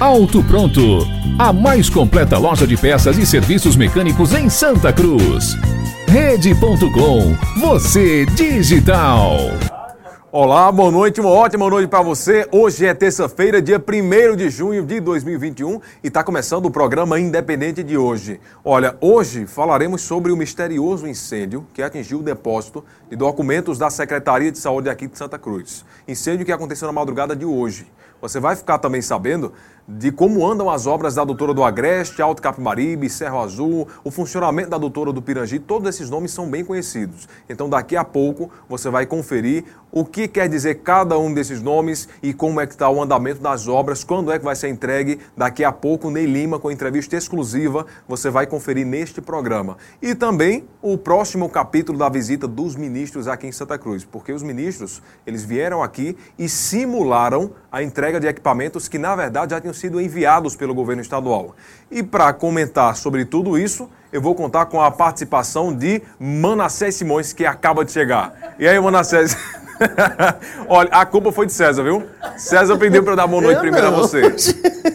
Auto Pronto, a mais completa loja de peças e serviços mecânicos em Santa Cruz. Rede.com, você digital. Olá, boa noite, uma ótima noite para você. Hoje é terça-feira, dia 1 de junho de 2021 e está começando o programa Independente de hoje. Olha, hoje falaremos sobre o misterioso incêndio que atingiu o depósito de documentos da Secretaria de Saúde aqui de Santa Cruz. Incêndio que aconteceu na madrugada de hoje. Você vai ficar também sabendo de como andam as obras da Doutora do Agreste, Alto Capibaribe, Cerro Azul, o funcionamento da Doutora do Pirangi, todos esses nomes são bem conhecidos. Então daqui a pouco você vai conferir o que quer dizer cada um desses nomes e como é que está o andamento das obras, quando é que vai ser entregue. Daqui a pouco, Ney Lima, com entrevista exclusiva, você vai conferir neste programa. E também o próximo capítulo da visita dos ministros aqui em Santa Cruz, porque os ministros, eles vieram aqui e simularam a entrega de equipamentos que, na verdade, já tinham sido enviados pelo governo estadual. E para comentar sobre tudo isso, eu vou contar com a participação de Manassés Simões, que acaba de chegar. E aí, Manassés? Olha, a culpa foi de César, viu? César pediu para dar boa noite eu primeiro não. a você.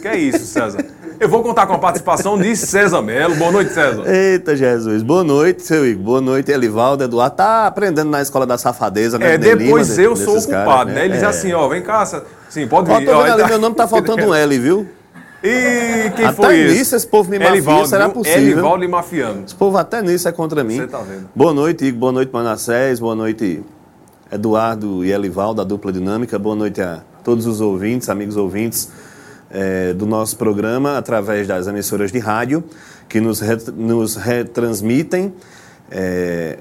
Que é isso, César? Eu vou contar com a participação de César Melo. Boa noite, César. Eita, Jesus. Boa noite, seu Igor. Boa noite, Elivaldo, Eduardo. Tá aprendendo na escola da safadeza, né? É, depois Lima, eu sou o culpado, caras, né? né? Ele é. diz assim, ó, vem cá, Sim, pode vir. Ó, ali, tá... meu nome tá faltando um L, viu? E quem até foi nisso, esse? esse povo me mafia, Elivaldo, será possível? Elivaldo e mafiano. Esse povo até nisso é contra mim. Você tá vendo. Boa noite, Igor. Boa noite, Manassés. Boa noite, Eduardo e Elivaldo, da dupla dinâmica. Boa noite a todos os ouvintes, amigos ouvintes é, do nosso programa, através das emissoras de rádio, que nos, ret nos retransmitem. É,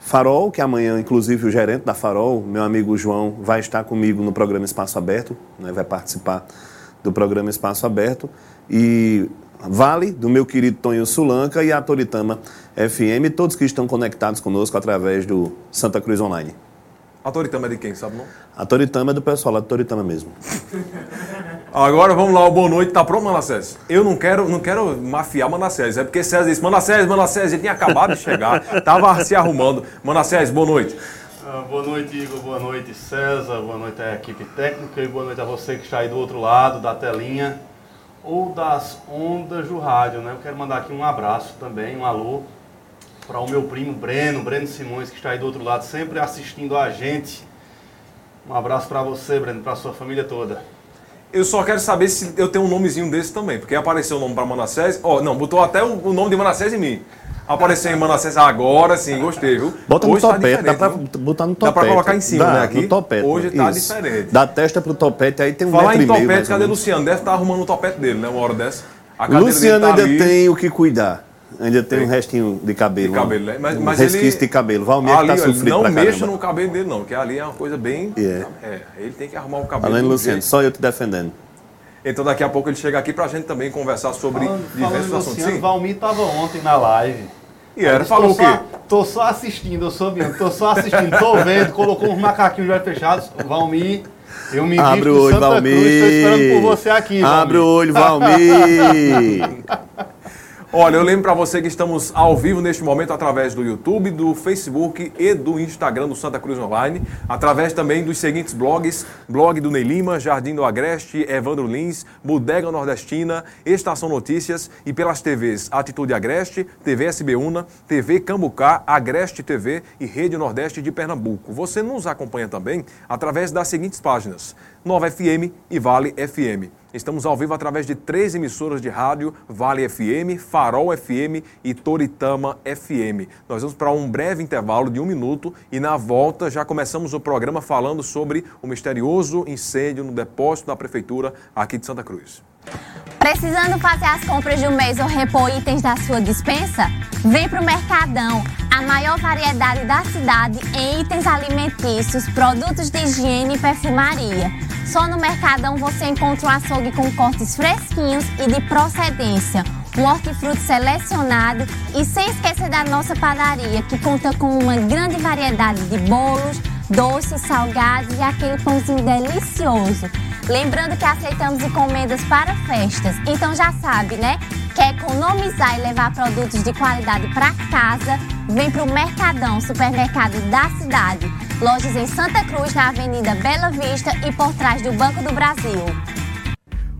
Farol, que amanhã, inclusive, o gerente da Farol, meu amigo João, vai estar comigo no programa Espaço Aberto, né, vai participar do programa Espaço Aberto. E Vale, do meu querido Tonho Sulanca, e a Toritama FM, todos que estão conectados conosco através do Santa Cruz Online. A Toritama é de quem, sabe não? A Toritama é do pessoal lá do Toritama mesmo. Agora vamos lá, o boa noite. Tá pronto, Manassés? Eu não quero, não quero mafiar Manassés. É porque César disse, Manassés, Manassés, ele tinha acabado de chegar, tava se arrumando. Manassés, boa noite. Ah, boa noite, Igor. Boa noite, César. Boa noite à equipe técnica e boa noite a você que está aí do outro lado da telinha ou das ondas do rádio, né? Eu quero mandar aqui um abraço também, um alô para o meu primo Breno, Breno Simões, que está aí do outro lado, sempre assistindo a gente. Um abraço para você, Breno, para a sua família toda. Eu só quero saber se eu tenho um nomezinho desse também, porque apareceu o nome para Manassés. Ó, oh, não, botou até o, nome de Manassés em mim. Apareceu em Manassés agora sim, gostei, viu? Bota Hoje no tá topete, tá dá pra botar no topete. Dá pra colocar em cima, dá, né? Aqui. No topete. Hoje tá Isso. diferente. Da testa pro topete, aí tem um Falar em topete, meio, cadê Luciano? Deve estar tá arrumando o topete dele, né? Uma hora dessa. Luciano tá ainda ali. tem o que cuidar. Ainda tem, tem um restinho de cabelo. De cabelo, né? Mas, um mas resquício ele, de cabelo. Valmir ali, tá sofrido Não mexa no cabelo dele, não, porque ali é uma coisa bem. Yeah. É, ele tem que arrumar o cabelo. Além do Luciano, só eu te defendendo. Então daqui a pouco ele chega aqui pra gente também conversar sobre falando, diversos falando assuntos. Luciano, Sim. Valmir estava ontem na live. E era, falou o quê? Só, tô só assistindo, eu sou Biano, tô só assistindo, tô vendo, colocou uns macaquinhos de olhos fechados. Valmir, eu me Abre o olho, Santa Valmir. Cruz, tô esperando por você aqui, Abre o olho, Valmir. Olha, eu lembro para você que estamos ao vivo neste momento através do YouTube, do Facebook e do Instagram do Santa Cruz Online, através também dos seguintes blogs: blog do Ney Lima, Jardim do Agreste, Evandro Lins, Bodega Nordestina, Estação Notícias e pelas TVs Atitude Agreste, TV SBUNA, TV Cambucá, Agreste TV e Rede Nordeste de Pernambuco. Você nos acompanha também através das seguintes páginas: Nova FM e Vale FM. Estamos ao vivo através de três emissoras de rádio: Vale FM, Farol FM e Toritama FM. Nós vamos para um breve intervalo de um minuto e na volta já começamos o programa falando sobre o misterioso incêndio no depósito da prefeitura aqui de Santa Cruz. Precisando fazer as compras de um mês ou repor itens da sua dispensa? Vem para o Mercadão, a maior variedade da cidade em itens alimentícios, produtos de higiene e perfumaria. Só no Mercadão você encontra um açougue com cortes fresquinhos e de procedência, um hortifruti selecionado e sem esquecer da nossa padaria, que conta com uma grande variedade de bolos, doces, salgados e aquele pãozinho delicioso. Lembrando que aceitamos encomendas para festas, então já sabe, né? Quer economizar e levar produtos de qualidade para casa? Vem para o Mercadão, supermercado da cidade. Lojas em Santa Cruz, na Avenida Bela Vista e por trás do Banco do Brasil.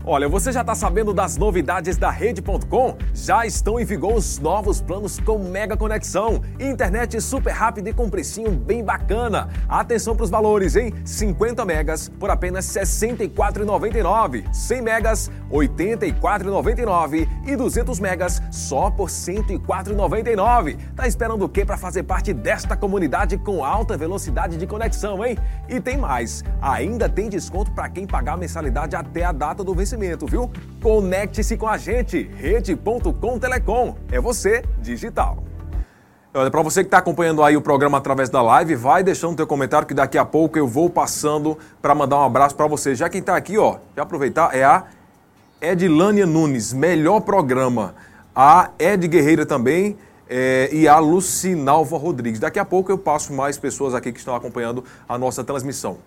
Olha, você já está sabendo das novidades da Rede.com? Já estão em vigor os novos planos com mega conexão, internet super rápida e com precinho bem bacana. Atenção para os valores, hein? 50 megas por apenas R$ 64,99, 100 megas R$ 84,99 e 200 megas só por R$ 104,99. Tá esperando o quê para fazer parte desta comunidade com alta velocidade de conexão, hein? E tem mais, ainda tem desconto para quem pagar a mensalidade até a data do vencimento viu? Conecte-se com a gente, rede.com Telecom. É você, digital. Olha, para você que está acompanhando aí o programa através da live, vai deixando o teu comentário que daqui a pouco eu vou passando para mandar um abraço para você. Já quem está aqui, ó, já aproveitar, é a Edilânia Nunes, melhor programa. A Ed Guerreira também é, e a Lucinalva Rodrigues. Daqui a pouco eu passo mais pessoas aqui que estão acompanhando a nossa transmissão.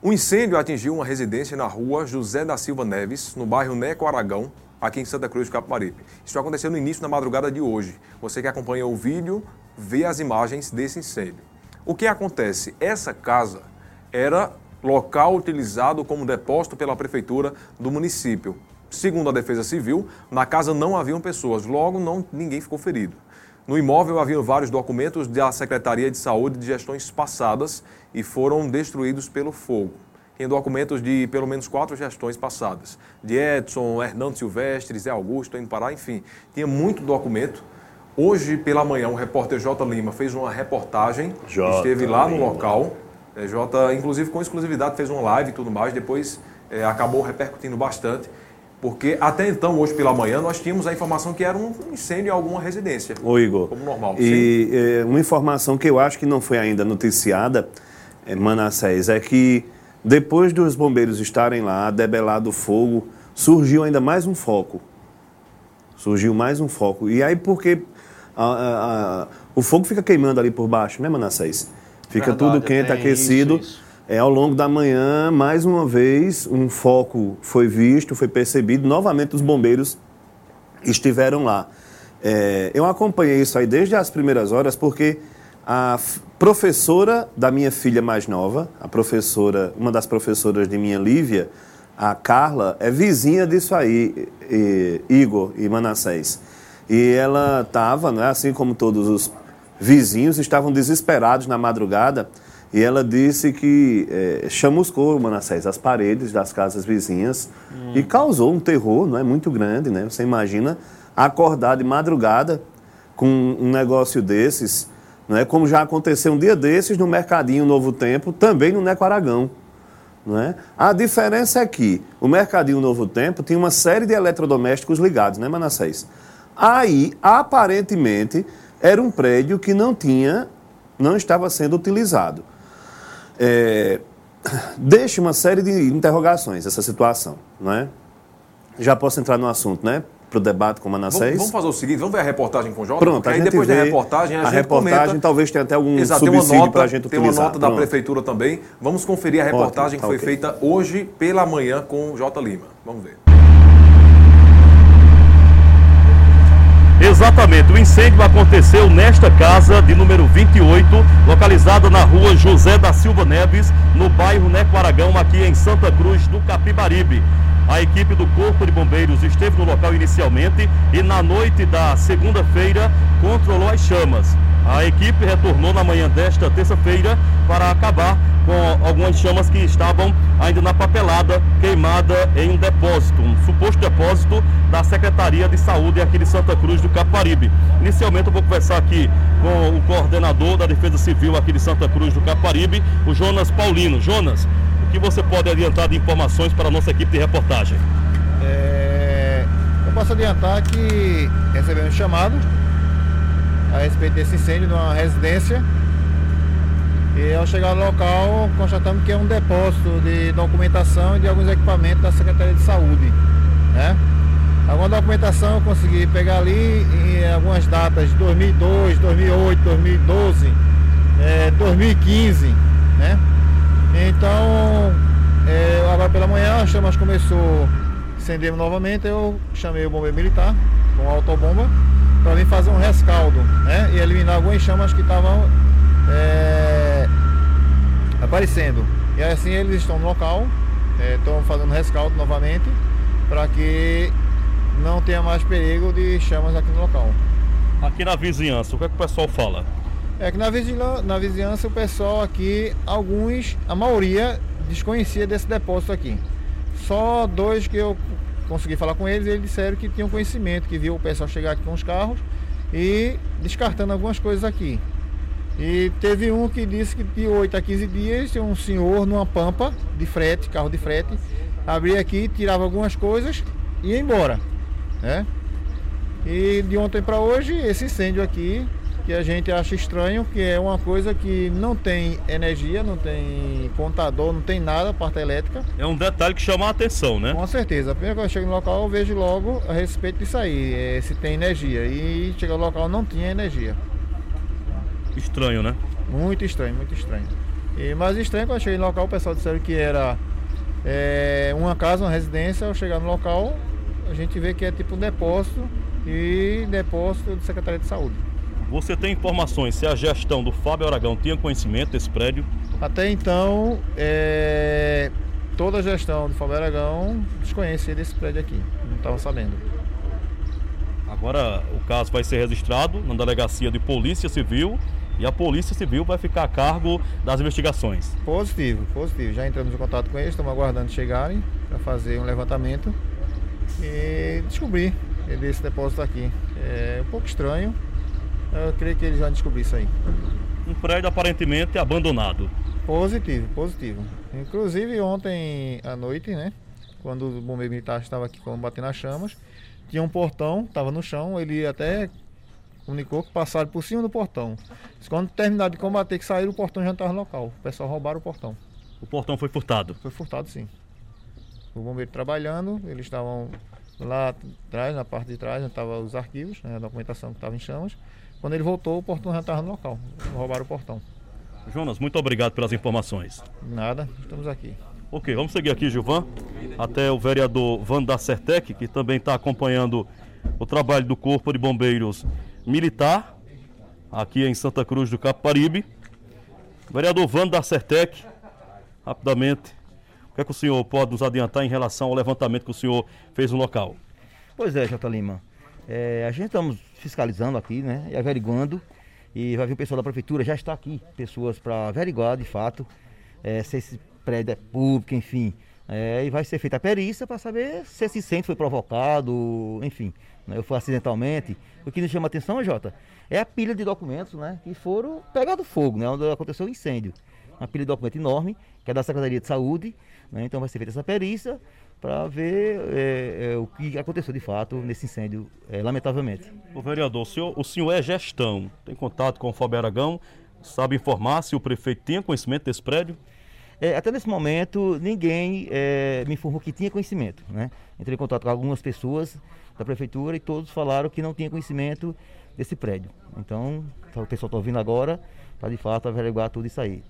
Um incêndio atingiu uma residência na rua José da Silva Neves, no bairro Neco Aragão, aqui em Santa Cruz de Capibaribe. Isso aconteceu no início da madrugada de hoje. Você que acompanha o vídeo, vê as imagens desse incêndio. O que acontece? Essa casa era local utilizado como depósito pela prefeitura do município. Segundo a Defesa Civil, na casa não haviam pessoas, logo não, ninguém ficou ferido. No imóvel haviam vários documentos da Secretaria de Saúde de gestões passadas e foram destruídos pelo fogo. Tem documentos de pelo menos quatro gestões passadas. De Edson, Hernando Silvestre, Zé Augusto, indo parar, enfim. Tinha muito documento. Hoje, pela manhã, o repórter J. Lima fez uma reportagem, J. esteve lá no local. É, J, inclusive com exclusividade, fez uma live e tudo mais. Depois é, acabou repercutindo bastante. Porque até então, hoje pela manhã, nós tínhamos a informação que era um incêndio em alguma residência. Ô Igor. Como normal. E é, uma informação que eu acho que não foi ainda noticiada, é, Manassés, é que depois dos bombeiros estarem lá, debelado o fogo, surgiu ainda mais um foco. Surgiu mais um foco. E aí, porque a, a, a, o fogo fica queimando ali por baixo, né, Manassés? Fica Verdade, tudo quente, aquecido. Isso, isso. É, ao longo da manhã, mais uma vez, um foco foi visto, foi percebido. Novamente, os bombeiros estiveram lá. É, eu acompanhei isso aí desde as primeiras horas, porque a professora da minha filha mais nova, a professora, uma das professoras de minha Lívia, a Carla, é vizinha disso aí, e, Igor e Manassés. E ela estava, né, assim como todos os vizinhos, estavam desesperados na madrugada e ela disse que é, chamuscou Manassés as paredes das casas vizinhas hum. e causou um terror não é muito grande, né? Você imagina acordar de madrugada com um negócio desses, não é? Como já aconteceu um dia desses no Mercadinho Novo Tempo, também no Neco Aragão. Não é? A diferença é que o Mercadinho Novo Tempo tinha uma série de eletrodomésticos ligados, né, Manassés? Aí, aparentemente, era um prédio que não tinha, não estava sendo utilizado é, deixa uma série de interrogações essa situação, não é? Já posso entrar no assunto, né? Para o debate com o Manassés. Vamos, vamos fazer o seguinte, vamos ver a reportagem com o Jota? Pronto, a aí gente depois da reportagem a, a reportagem comenta. talvez tenha até algum Exato, subsídio para a gente utilizar. Tem uma nota Pronto. da prefeitura também. Vamos conferir a reportagem Ótimo, tá que foi okay. feita hoje pela manhã com o J. Lima. Vamos ver. Exatamente, o incêndio aconteceu nesta casa de número 28, localizada na rua José da Silva Neves, no bairro Neco Aragão, aqui em Santa Cruz do Capibaribe. A equipe do Corpo de Bombeiros esteve no local inicialmente e na noite da segunda-feira controlou as chamas. A equipe retornou na manhã desta terça-feira para acabar com algumas chamas que estavam ainda na papelada, queimada em um depósito, um suposto depósito da Secretaria de Saúde aqui de Santa Cruz do Caparibe. Inicialmente eu vou conversar aqui com o coordenador da Defesa Civil aqui de Santa Cruz do Caparibe, o Jonas Paulino. Jonas, o que você pode adiantar de informações para a nossa equipe de reportagem? É, eu posso adiantar que recebemos chamado a respeito desse incêndio numa residência. E ao chegar no local, constatamos que é um depósito de documentação e de alguns equipamentos da Secretaria de Saúde. Né? Alguma documentação eu consegui pegar ali em algumas datas de 2002, 2008, 2012, é, 2015, né? Então, é, agora pela manhã a chamas começou, acendemos novamente, eu chamei o bombeiro militar com a autobomba para vir fazer um rescaldo né? e eliminar algumas chamas que estavam é, aparecendo. E assim eles estão no local, é, estão fazendo rescaldo novamente para que não tenha mais perigo de chamas aqui no local. Aqui na vizinhança, o que, é que o pessoal fala? É que na na vizinhança o pessoal aqui, alguns, a maioria desconhecia desse depósito aqui. Só dois que eu consegui falar com eles, eles disseram que tinham conhecimento, que viu o pessoal chegar aqui com os carros e descartando algumas coisas aqui. E teve um que disse que de 8 a 15 dias um senhor numa pampa de frete, carro de frete, abria aqui, tirava algumas coisas e ia embora. Né? E de ontem para hoje, esse incêndio aqui que a gente acha estranho, que é uma coisa que não tem energia, não tem contador, não tem nada, parte elétrica. É um detalhe que chama a atenção, né? Com certeza. A primeira vez que eu chego no local, eu vejo logo a respeito disso aí, é, se tem energia. E chega no local, não tinha energia. Estranho, né? Muito estranho, muito estranho. E mais estranho, quando eu cheguei no local, o pessoal disseram que era é, uma casa, uma residência. Ao chegar no local, a gente vê que é tipo um depósito e depósito de Secretaria de Saúde. Você tem informações se a gestão do Fábio Aragão tinha conhecimento desse prédio? Até então, é, toda a gestão do Fábio Aragão desconhecia desse prédio aqui, não estava sabendo. Agora o caso vai ser registrado na delegacia de Polícia Civil e a Polícia Civil vai ficar a cargo das investigações. Positivo, positivo. Já entramos em contato com eles, estamos aguardando chegarem para fazer um levantamento e descobrir esse depósito aqui. É um pouco estranho, eu creio que eles vão descobrir isso aí. Um prédio aparentemente abandonado. Positivo, positivo. Inclusive ontem à noite, né? Quando o bombeiro militar estava aqui combatendo as chamas, tinha um portão, estava no chão, ele até comunicou que passaram por cima do portão. Quando terminaram de combater, que saíram, o portão já estava no local. O pessoal roubaram o portão. O portão foi furtado? Foi furtado, sim. O bombeiro trabalhando, eles estavam lá atrás, na parte de trás, estavam os arquivos, né, a documentação que estava em chamas. Quando ele voltou, o portão já estava no local. Roubaram o portão. Jonas, muito obrigado pelas informações. Nada, estamos aqui. Ok, vamos seguir aqui, Gilvan, até o vereador Van da Sertec, que também está acompanhando o trabalho do Corpo de Bombeiros Militar, aqui em Santa Cruz do Caparibe. Vereador Van da Sertec, rapidamente, o que é que o senhor pode nos adiantar em relação ao levantamento que o senhor fez no local? Pois é, Jota Lima. É, a gente estamos fiscalizando aqui, né? E averiguando. E vai vir o pessoal da prefeitura, já está aqui, pessoas para averiguar de fato é, se esse prédio é público, enfim. É, e vai ser feita a perícia para saber se esse incêndio foi provocado, enfim, né, foi acidentalmente. O que nos chama atenção, Jota, é a pilha de documentos né, que foram pegados fogo, né, onde aconteceu o incêndio. Uma pilha de documento enorme, que é da Secretaria de Saúde, né, então vai ser feita essa perícia para ver é, é, o que aconteceu de fato nesse incêndio, é, lamentavelmente. O vereador, o senhor, o senhor é gestão, tem contato com o Fábio Aragão, sabe informar se o prefeito tinha conhecimento desse prédio? É, até nesse momento, ninguém é, me informou que tinha conhecimento. Né? Entrei em contato com algumas pessoas da prefeitura e todos falaram que não tinha conhecimento desse prédio. Então, o pessoal está ouvindo agora para de fato averiguar tudo isso aí.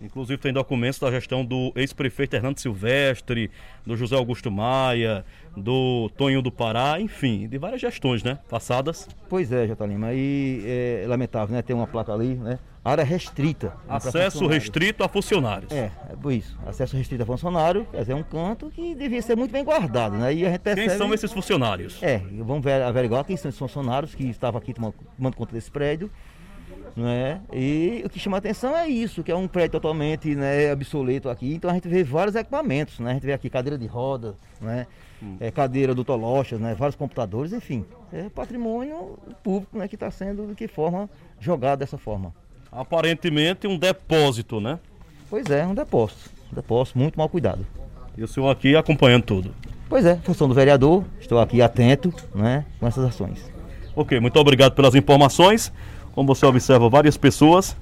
Inclusive tem documentos da gestão do ex-prefeito Hernando Silvestre, do José Augusto Maia, do Tonho do Pará, enfim, de várias gestões, né? Passadas. Pois é, Jota Lima. E é lamentável, né? Tem uma placa ali, né? Área restrita. Acesso restrito a funcionários. É, é isso. Acesso restrito a funcionário, quer dizer, é um canto que devia ser muito bem guardado, né? E a gente percebe... Quem são esses funcionários? É, vamos averiguar quem são esses funcionários que estavam aqui tomando, tomando conta desse prédio Né? E o que chama atenção é isso, que é um prédio totalmente né, obsoleto aqui. Então a gente vê vários equipamentos, né? A gente vê aqui cadeira de roda, né? Hum. É, cadeira do Tolochas, né? Vários computadores, enfim. É patrimônio público né, que está sendo de que forma jogado dessa forma. Aparentemente um depósito, né? Pois é, um depósito. Um depósito muito mal cuidado. E o senhor aqui acompanhando tudo? Pois é, função do vereador, estou aqui atento né, com essas ações. Ok, muito obrigado pelas informações. Como você observa, várias pessoas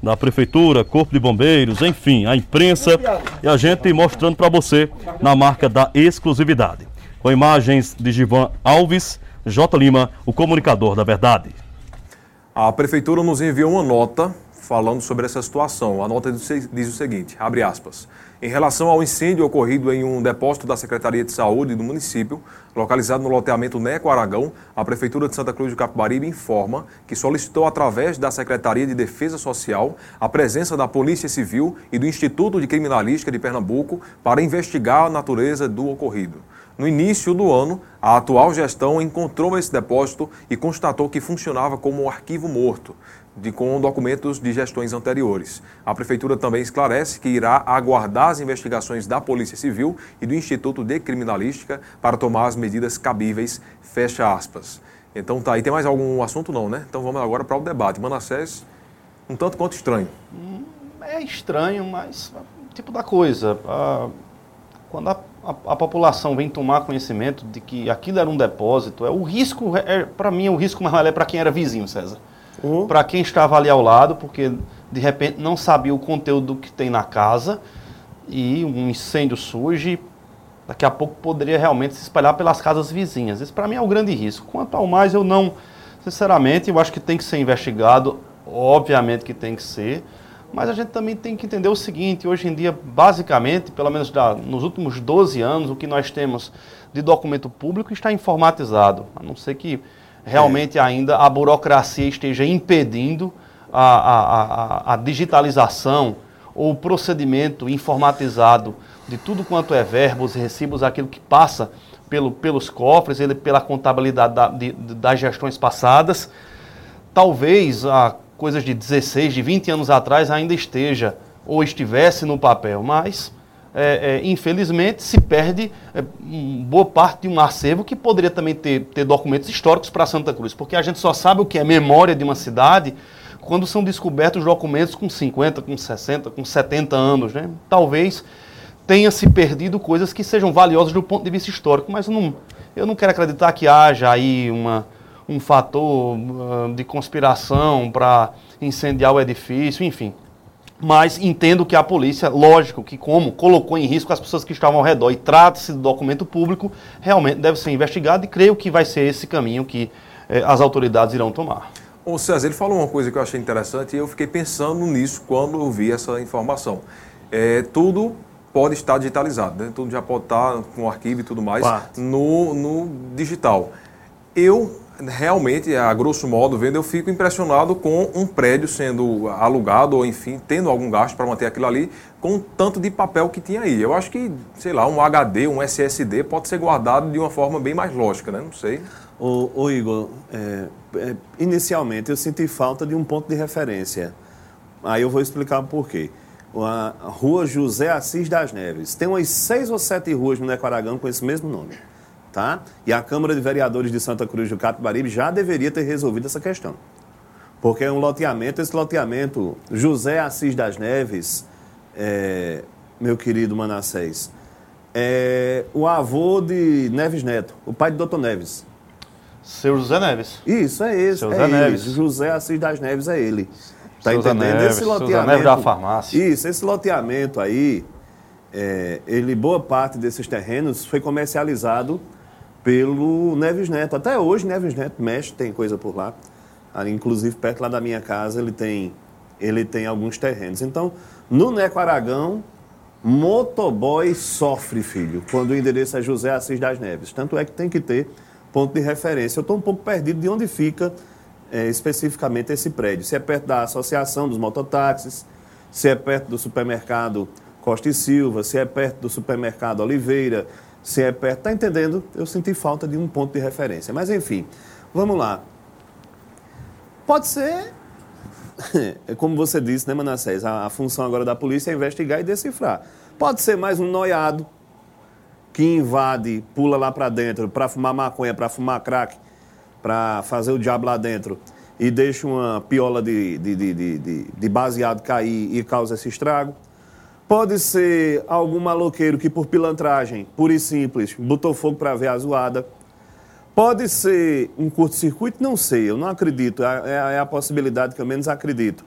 da prefeitura, corpo de bombeiros, enfim, a imprensa e a gente mostrando para você na marca da exclusividade. Com imagens de Givan Alves, J. Lima, o comunicador da verdade. A prefeitura nos enviou uma nota falando sobre essa situação. A nota diz o seguinte, abre aspas. Em relação ao incêndio ocorrido em um depósito da Secretaria de Saúde do município, localizado no loteamento Neco Aragão, a Prefeitura de Santa Cruz do Capibaribe informa que solicitou através da Secretaria de Defesa Social a presença da Polícia Civil e do Instituto de Criminalística de Pernambuco para investigar a natureza do ocorrido. No início do ano, a atual gestão encontrou esse depósito e constatou que funcionava como um arquivo morto de, com documentos de gestões anteriores. A Prefeitura também esclarece que irá aguardar as investigações da Polícia Civil e do Instituto de Criminalística para tomar as medidas cabíveis, fecha aspas. Então tá aí, tem mais algum assunto não, né? Então vamos agora para o debate. Manassés, um tanto quanto estranho. Hum, é estranho, mas tipo da coisa. A, quando a, a, a, população vem tomar conhecimento de que aquilo era um depósito, é o risco, é, para mim, o risco maior é para quem era vizinho, César uhum. para quem estava ali ao lado, porque de repente não sabia o conteúdo que tem na casa e um incêndio surge, daqui a pouco poderia realmente se espalhar pelas casas vizinhas. Esse para mim é o grande risco. Quanto ao mais, eu não, sinceramente, eu acho que tem que ser investigado, obviamente que tem que ser, mas a gente também tem que entender o seguinte, hoje em dia, basicamente, pelo menos da, nos últimos 12 anos, o que nós temos de documento público está informatizado, a não ser que realmente é. ainda a burocracia esteja impedindo a, a, a, a digitalização ou o procedimento informatizado de tudo quanto é verbos, recibos, aquilo que passa pelo, pelos cofres, ele, pela contabilidade da, de, das gestões passadas. Talvez há coisas de 16, de 20 anos atrás ainda esteja ou estivesse no papel, mas é, é, infelizmente, se perde é, boa parte de um acervo que poderia também ter, ter documentos históricos para Santa Cruz, porque a gente só sabe o que é memória de uma cidade quando são descobertos documentos com 50, com 60, com 70 anos. Né? Talvez tenha se perdido coisas que sejam valiosas do ponto de vista histórico, mas eu não, eu não quero acreditar que haja aí uma, um fator uh, de conspiração para incendiar o edifício, enfim mas entendo que a polícia, lógico que como colocou em risco as pessoas que estavam ao redor e trata-se de documento público, realmente deve ser investigado e creio que vai ser esse caminho que eh, as autoridades irão tomar. Ô César, ele falou uma coisa que eu achei interessante e eu fiquei pensando nisso quando eu vi essa informação. É, tudo pode estar digitalizado, né? tudo já pode estar com arquivo e tudo mais no, no digital. Eu realmente, a grosso modo, vendo, eu fico impressionado com um prédio sendo alugado ou, enfim, tendo algum gasto para manter aquilo ali, com o tanto de papel que tinha aí. Eu acho que, sei lá, um HD, um SSD pode ser guardado de uma forma bem mais lógica, né? Não sei. Ô, ô Igor, é, é, inicialmente eu senti falta de um ponto de referência. Aí eu vou explicar por quê. A rua José Assis das Neves. Tem umas seis ou sete ruas no Neco com esse mesmo nome tá? E a Câmara de Vereadores de Santa Cruz do Capibaribe já deveria ter resolvido essa questão. Porque é um loteamento, esse loteamento, José Assis das Neves, é, meu querido Manassés, é o avô de Neves Neto, o pai de Doutor Neves. Seu José Neves. Isso, é esse. Seu é José Neves. José Assis das Neves é ele. Tá Seu entendendo? Neves, esse loteamento. José Neves da farmácia. Isso, esse loteamento aí, é, ele, boa parte desses terrenos foi comercializado pelo Neves Neto. Até hoje, Neves Neto mexe, tem coisa por lá. Ali, inclusive, perto lá da minha casa, ele tem, ele tem alguns terrenos. Então, no Neco Aragão, motoboy sofre, filho, quando o endereço é José Assis das Neves. Tanto é que tem que ter ponto de referência. Eu estou um pouco perdido de onde fica é, especificamente esse prédio. Se é perto da Associação dos Mototáxis, se é perto do supermercado Costa e Silva, se é perto do supermercado Oliveira, se é perto. Está entendendo? Eu senti falta de um ponto de referência. Mas, enfim, vamos lá. Pode ser como você disse, né, Manassés? A, a função agora da polícia é investigar e decifrar. Pode ser mais um noiado que invade, pula lá para dentro para fumar maconha, para fumar crack, para fazer o diabo lá dentro e deixa uma piola de, de, de, de, de baseado cair e causa esse estrago. Pode ser algum maloqueiro que, por pilantragem, pura e simples, botou fogo para ver a zoada. Pode ser um curto-circuito, não sei, eu não acredito, é, é, é a possibilidade que eu menos acredito.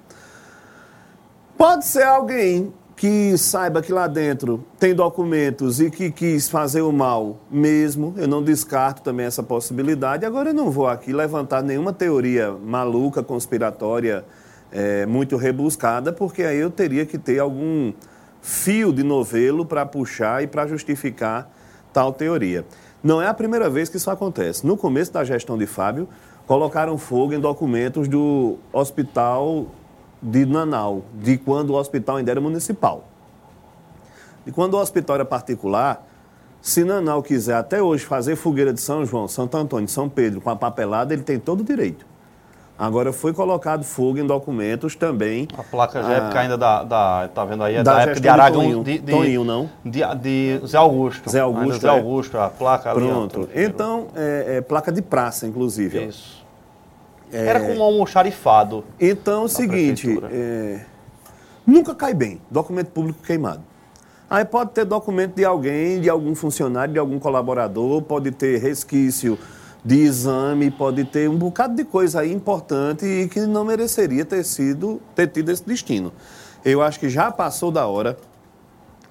Pode ser alguém que saiba que lá dentro tem documentos e que quis fazer o mal mesmo, eu não descarto também essa possibilidade. Agora, eu não vou aqui levantar nenhuma teoria maluca, conspiratória, é, muito rebuscada, porque aí eu teria que ter algum fio de novelo para puxar e para justificar tal teoria. Não é a primeira vez que isso acontece. No começo da gestão de Fábio, colocaram fogo em documentos do Hospital de Nanau, de quando o hospital ainda era municipal. E quando o hospital era particular, se Nanau quiser até hoje fazer fogueira de São João, Santo Antônio, São Pedro com a papelada, ele tem todo o direito. Agora foi colocado fogo em documentos também. A placa já é época ainda da, da. Tá vendo aí? É da, da época de Aragão. De, de, Toninho, não? De, de Zé Augusto. Zé Augusto. Zé Augusto, a placa Pronto. Ali, então, é, é, placa de praça, inclusive. Isso. É... Era com um almoxarifado. Então, é o seguinte, é... nunca cai bem documento público queimado. Aí pode ter documento de alguém, de algum funcionário, de algum colaborador, pode ter resquício de exame, pode ter um bocado de coisa aí importante e que não mereceria ter sido, ter tido esse destino. Eu acho que já passou da hora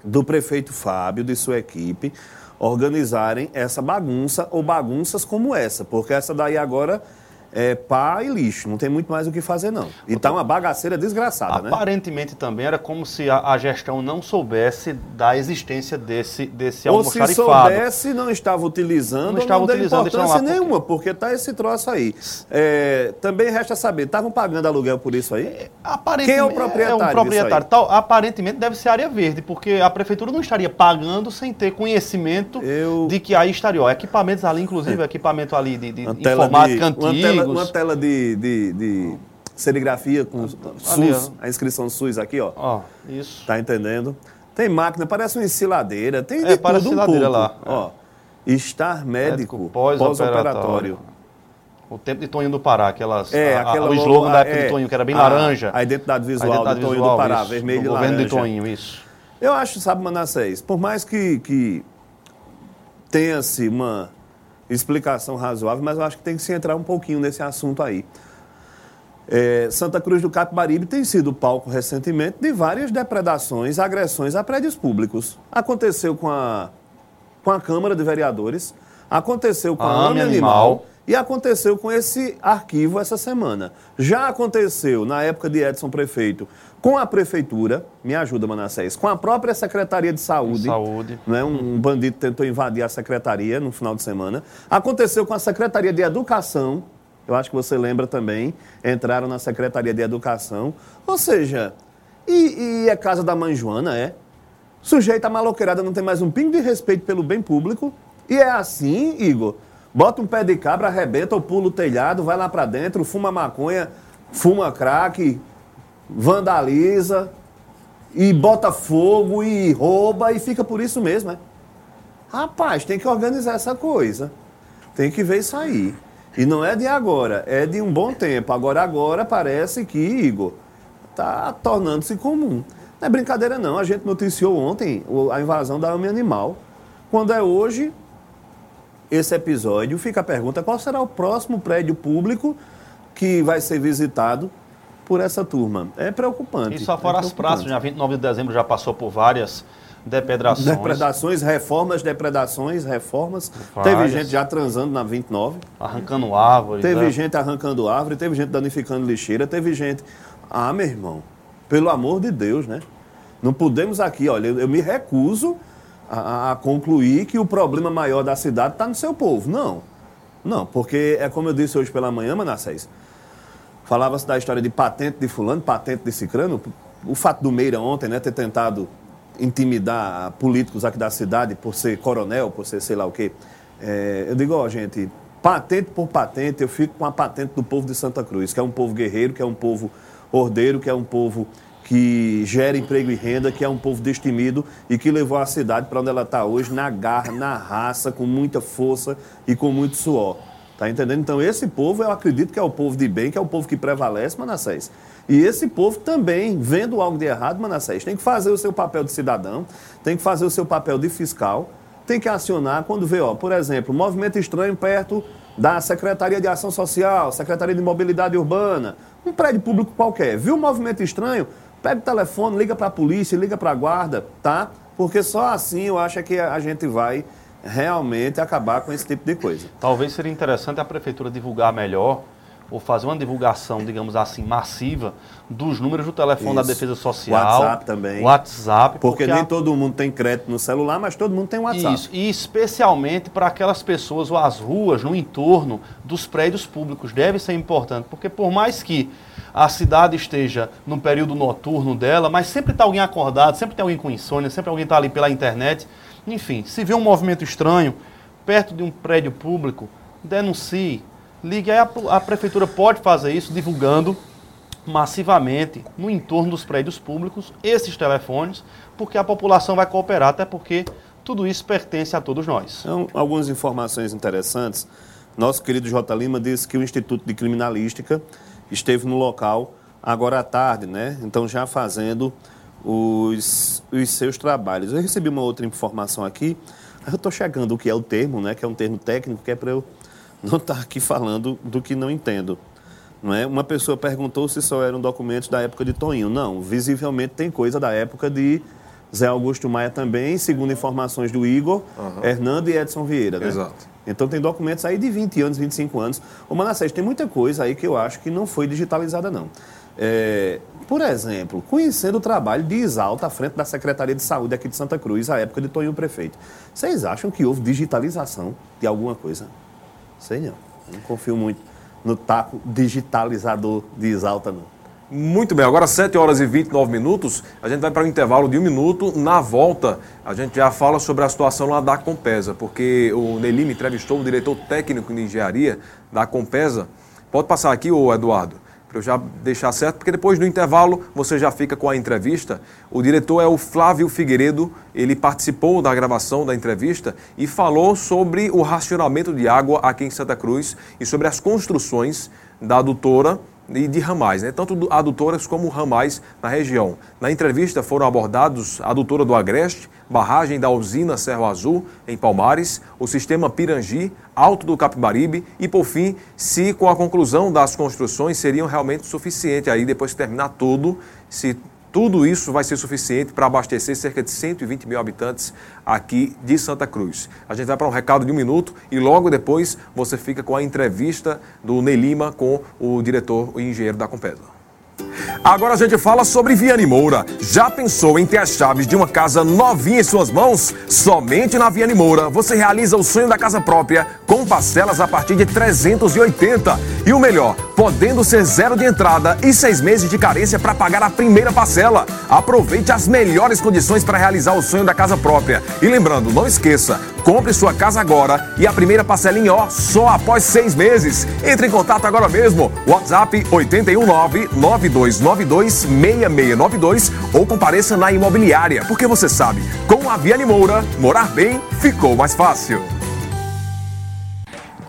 do prefeito Fábio, de sua equipe, organizarem essa bagunça ou bagunças como essa, porque essa daí agora é, pá e lixo, não tem muito mais o que fazer não. E tá uma bagaceira desgraçada, Aparentemente, né? Aparentemente também era como se a, a, gestão não soubesse da existência desse, desse ou se soubesse, não estava utilizando, não estava não utilizando importância nenhuma, porque tá esse troço aí. É, também resta saber, estavam pagando aluguel por isso aí? É, Quem é o proprietário? É um proprietário. Tal, aparentemente deve ser área verde, porque a prefeitura não estaria pagando sem ter conhecimento Eu... de que aí estaria. Ó, equipamentos ali, inclusive, equipamento ali de, de informática antiga tela, uma tela de, de, de serigrafia com ali, SUS, ó. a inscrição SUS aqui, ó. Ó, isso. Tá entendendo? Tem máquina, parece uma ensiladeira, tem é, de tudo um pouco. lá. Ó, estar médico, médico pós-operatório. Pós o tempo de Toninho do Pará, aquelas, é, a, aquela o slogan da época é, de Toninho, que era bem a, laranja. A identidade visual a identidade do Toninho visual, do Pará, isso, vermelho e laranja. governo de Toninho, isso. Eu acho, sabe, Manassés, por mais que, que tenha-se uma explicação razoável, mas eu acho que tem que se entrar um pouquinho nesse assunto aí. É, Santa Cruz do Capibaribe tem sido palco recentemente de várias depredações, agressões a prédios públicos. Aconteceu com a, com a Câmara de Vereadores, aconteceu com a, a AME Animal, Animal e aconteceu com esse arquivo essa semana. Já aconteceu na época de Edson Prefeito com a prefeitura, me ajuda, Manassés, com a própria Secretaria de Saúde. Saúde. Né, um, um bandido tentou invadir a secretaria no final de semana. Aconteceu com a Secretaria de Educação, eu acho que você lembra também, entraram na Secretaria de Educação. Ou seja, e, e é casa da mãe Joana, é? Sujeito a maloqueirada não tem mais um pingo de respeito pelo bem público. E é assim, Igor. Bota um pé de cabra, arrebenta ou pula o telhado, vai lá para dentro, fuma maconha, fuma crack, vandaliza e bota fogo e rouba e fica por isso mesmo, né? Rapaz, tem que organizar essa coisa. Tem que ver isso aí. E não é de agora, é de um bom tempo. Agora, agora parece que, Igor, tá tornando-se comum. Não é brincadeira não, a gente noticiou ontem a invasão da AME Animal. Quando é hoje, esse episódio, fica a pergunta, qual será o próximo prédio público que vai ser visitado por essa turma. É preocupante. E só fora é as praças, já 29 de dezembro já passou por várias depredações. Depredações, reformas, depredações, reformas. Várias. Teve gente já transando na 29. Arrancando árvores. Teve né? gente arrancando árvore, teve gente danificando lixeira, teve gente. Ah, meu irmão, pelo amor de Deus, né? Não podemos aqui, olha, eu, eu me recuso a, a, concluir que o problema maior da cidade está no seu povo. Não. Não, porque é como eu disse hoje pela manhã, Manassés. Falava-se da história de patente de fulano, patente de cicrano. O fato do Meira ontem, né, ter tentado intimidar políticos aqui da cidade por ser coronel, por ser sei lá o quê. É, eu digo, ó, gente, patente por patente, eu fico com a patente do povo de Santa Cruz, que é um povo guerreiro, que é um povo ordeiro, que é um povo que gera emprego e renda, que é um povo destemido e que levou a cidade para onde ela está hoje, na garra, na raça, com muita força e com muito suor. Tá entendendo? Então, esse povo, eu acredito que é o povo de bem, que é o povo que prevalece, Manassés. E esse povo também, vendo algo de errado, Manassés, tem que fazer o seu papel de cidadão, tem que fazer o seu papel de fiscal, tem que acionar quando vê, ó, por exemplo, movimento estranho perto da Secretaria de Ação Social, Secretaria de Mobilidade Urbana, um prédio público qualquer. Viu um movimento estranho? Pega o telefone, liga para a polícia, liga para a guarda, tá? Porque só assim eu acho que a gente vai realmente acabar com esse tipo de coisa. Talvez seria interessante a prefeitura divulgar melhor ou fazer uma divulgação, digamos assim, massiva dos números do telefone Isso. da Defesa Social. WhatsApp também. WhatsApp. Porque, porque nem a... todo mundo tem crédito no celular, mas todo mundo tem WhatsApp. Isso, e especialmente para aquelas pessoas ou as ruas no entorno dos prédios públicos. Deve ser importante, porque por mais que a cidade esteja no período noturno dela, mas sempre está alguém acordado, sempre tem alguém com insônia, sempre alguém está ali pela internet. Enfim, se vê um movimento estranho perto de um prédio público, denuncie, ligue. Aí a, a prefeitura pode fazer isso divulgando massivamente no entorno dos prédios públicos esses telefones, porque a população vai cooperar, até porque tudo isso pertence a todos nós. Então, algumas informações interessantes. Nosso querido J. Lima disse que o Instituto de Criminalística esteve no local agora à tarde, né? Então já fazendo os, os seus trabalhos. Eu recebi uma outra informação aqui, eu estou chegando o que é o termo, né? Que é um termo técnico que é para eu não estar tá aqui falando do que não entendo. Não é? Uma pessoa perguntou se só eram documentos da época de Toninho. Não, visivelmente tem coisa da época de Zé Augusto Maia também, segundo informações do Igor, uhum. Hernando e Edson Vieira. Né? Exato. Então tem documentos aí de 20 anos, 25 anos. Ô Manassés, tem muita coisa aí que eu acho que não foi digitalizada, não. É, por exemplo, conhecendo o trabalho de Isalta à frente da Secretaria de Saúde aqui de Santa Cruz, à época de Toninho Prefeito. Vocês acham que houve digitalização de alguma coisa? Sei não. Não confio muito no taco digitalizador de Isalta, não. Muito bem, agora 7 horas e 29 minutos, a gente vai para um intervalo de um minuto. Na volta, a gente já fala sobre a situação lá da Compesa, porque o Nelim entrevistou o diretor técnico de engenharia da Compesa. Pode passar aqui, Eduardo, para eu já deixar certo, porque depois do intervalo você já fica com a entrevista. O diretor é o Flávio Figueiredo, ele participou da gravação da entrevista e falou sobre o racionamento de água aqui em Santa Cruz e sobre as construções da adutora e de ramais, né? tanto adutoras como ramais na região. Na entrevista foram abordados a adutora do Agreste, barragem da usina Cerro Azul, em Palmares, o sistema Pirangi, Alto do Capibaribe e, por fim, se com a conclusão das construções seriam realmente suficientes aí, depois que terminar tudo, se tudo isso vai ser suficiente para abastecer cerca de 120 mil habitantes aqui de Santa Cruz. A gente vai para um recado de um minuto e logo depois você fica com a entrevista do Nelima com o diretor e engenheiro da Compesa. Agora a gente fala sobre Viane Moura. Já pensou em ter as chaves de uma casa novinha em suas mãos? Somente na Viane Moura você realiza o sonho da casa própria com parcelas a partir de 380. E o melhor, podendo ser zero de entrada e seis meses de carência para pagar a primeira parcela. Aproveite as melhores condições para realizar o sonho da casa própria. E lembrando, não esqueça, compre sua casa agora e a primeira parcela em ó só após seis meses. Entre em contato agora mesmo. WhatsApp 819 9292 6692 ou compareça na imobiliária, porque você sabe, com a Viane Moura, morar bem ficou mais fácil.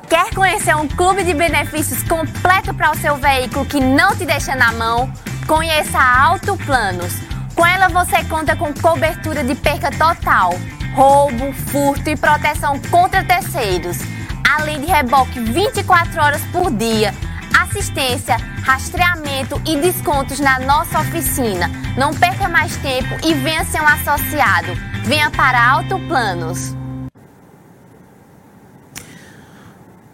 Quer conhecer um clube de benefícios completo para o seu veículo que não te deixa na mão? Conheça a Auto Planos. Com ela você conta com cobertura de perca total, roubo, furto e proteção contra terceiros, além de reboque 24 horas por dia assistência, rastreamento e descontos na nossa oficina. Não perca mais tempo e venha ser um associado. Venha para Alto Planos.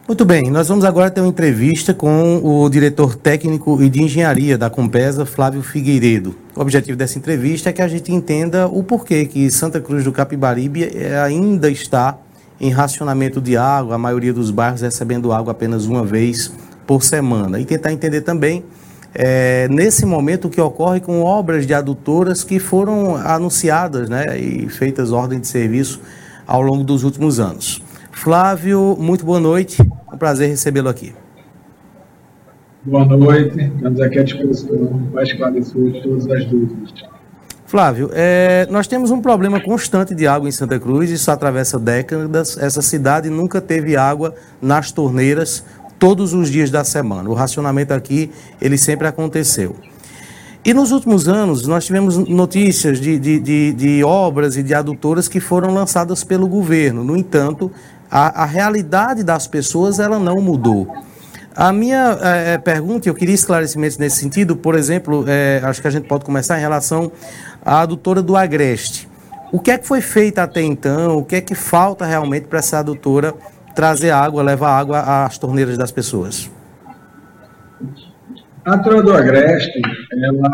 Muito bem, nós vamos agora ter uma entrevista com o diretor técnico e de engenharia da Compesa, Flávio Figueiredo. O objetivo dessa entrevista é que a gente entenda o porquê que Santa Cruz do Capibaribe eh, ainda está em racionamento de água, a maioria dos bairros recebendo água apenas uma vez por semana. E tentar entender também, é, nesse momento, o que ocorre com obras de adutoras que foram anunciadas né, e feitas ordem de serviço ao longo dos últimos anos. Flávio, muito boa noite. Um prazer recebê-lo aqui. Boa noite, estamos aqui à disposição para esclarecer todas as dúvidas. Flávio, é, nós temos um problema constante de água em Santa Cruz, isso atravessa décadas. Essa cidade nunca teve água nas torneiras todos os dias da semana. O racionamento aqui, ele sempre aconteceu. E nos últimos anos, nós tivemos notícias de, de, de, de obras e de adutoras que foram lançadas pelo governo. No entanto, a, a realidade das pessoas, ela não mudou. A minha é, pergunta, eu queria esclarecimentos nesse sentido, por exemplo, é, acho que a gente pode começar em relação à adutora do Agreste. O que é que foi feito até então? O que é que falta realmente para essa adutora trazer água, levar água às torneiras das pessoas? A adutora do Agreste, ela,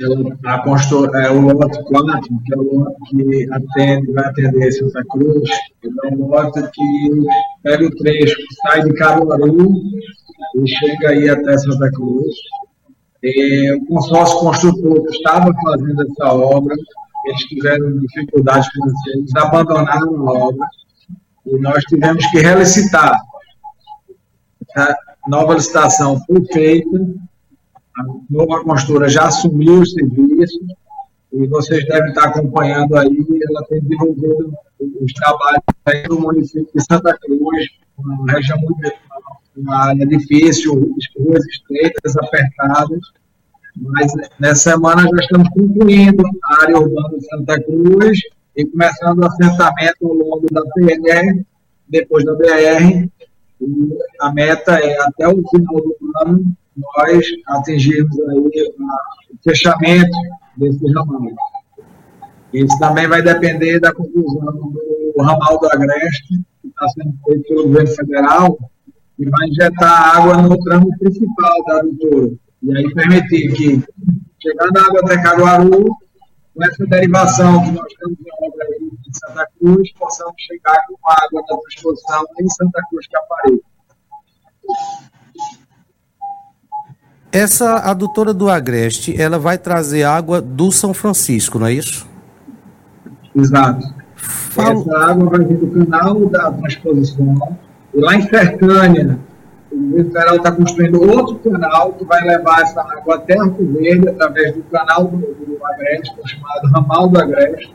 ela a constru, é o lote 4, que é o lote que atende, vai atender Santa Cruz, é um lote que pega o trecho, sai de Caruaru e chega aí até Santa Cruz. E o consórcio construtor que estava fazendo essa obra, eles tiveram dificuldades financeiras, abandonaram a obra e nós tivemos que relicitar. A nova licitação foi feita, a nova construtora já assumiu o serviço, e vocês devem estar acompanhando aí, ela tem desenvolvido os trabalhos no município de Santa Cruz, uma região muito uma área difícil, ruas estreitas, apertadas, mas nessa semana já estamos concluindo a área urbana de Santa Cruz e começando o assentamento ao longo da PNR, depois da BR, a meta é até o final do ano nós atingirmos aí o fechamento desse ramal. Isso também vai depender da conclusão do ramal do Agreste, que está sendo feito pelo governo federal, e vai injetar água no tramo principal da adutora. E aí permitir que, chegando a água até Caruaru, com essa derivação que nós temos em obra em Santa Cruz, possamos chegar com água da transposição em Santa Cruz Caparibe. Essa adutora do Agreste, ela vai trazer água do São Francisco, não é isso? Exato. Fala... Essa água vai vir do canal da transposição. E lá em Sertânia, o federal está construindo outro canal que vai levar essa água até Arco Verde, através do canal do, do Agreste, chamado Ramal do Agreste.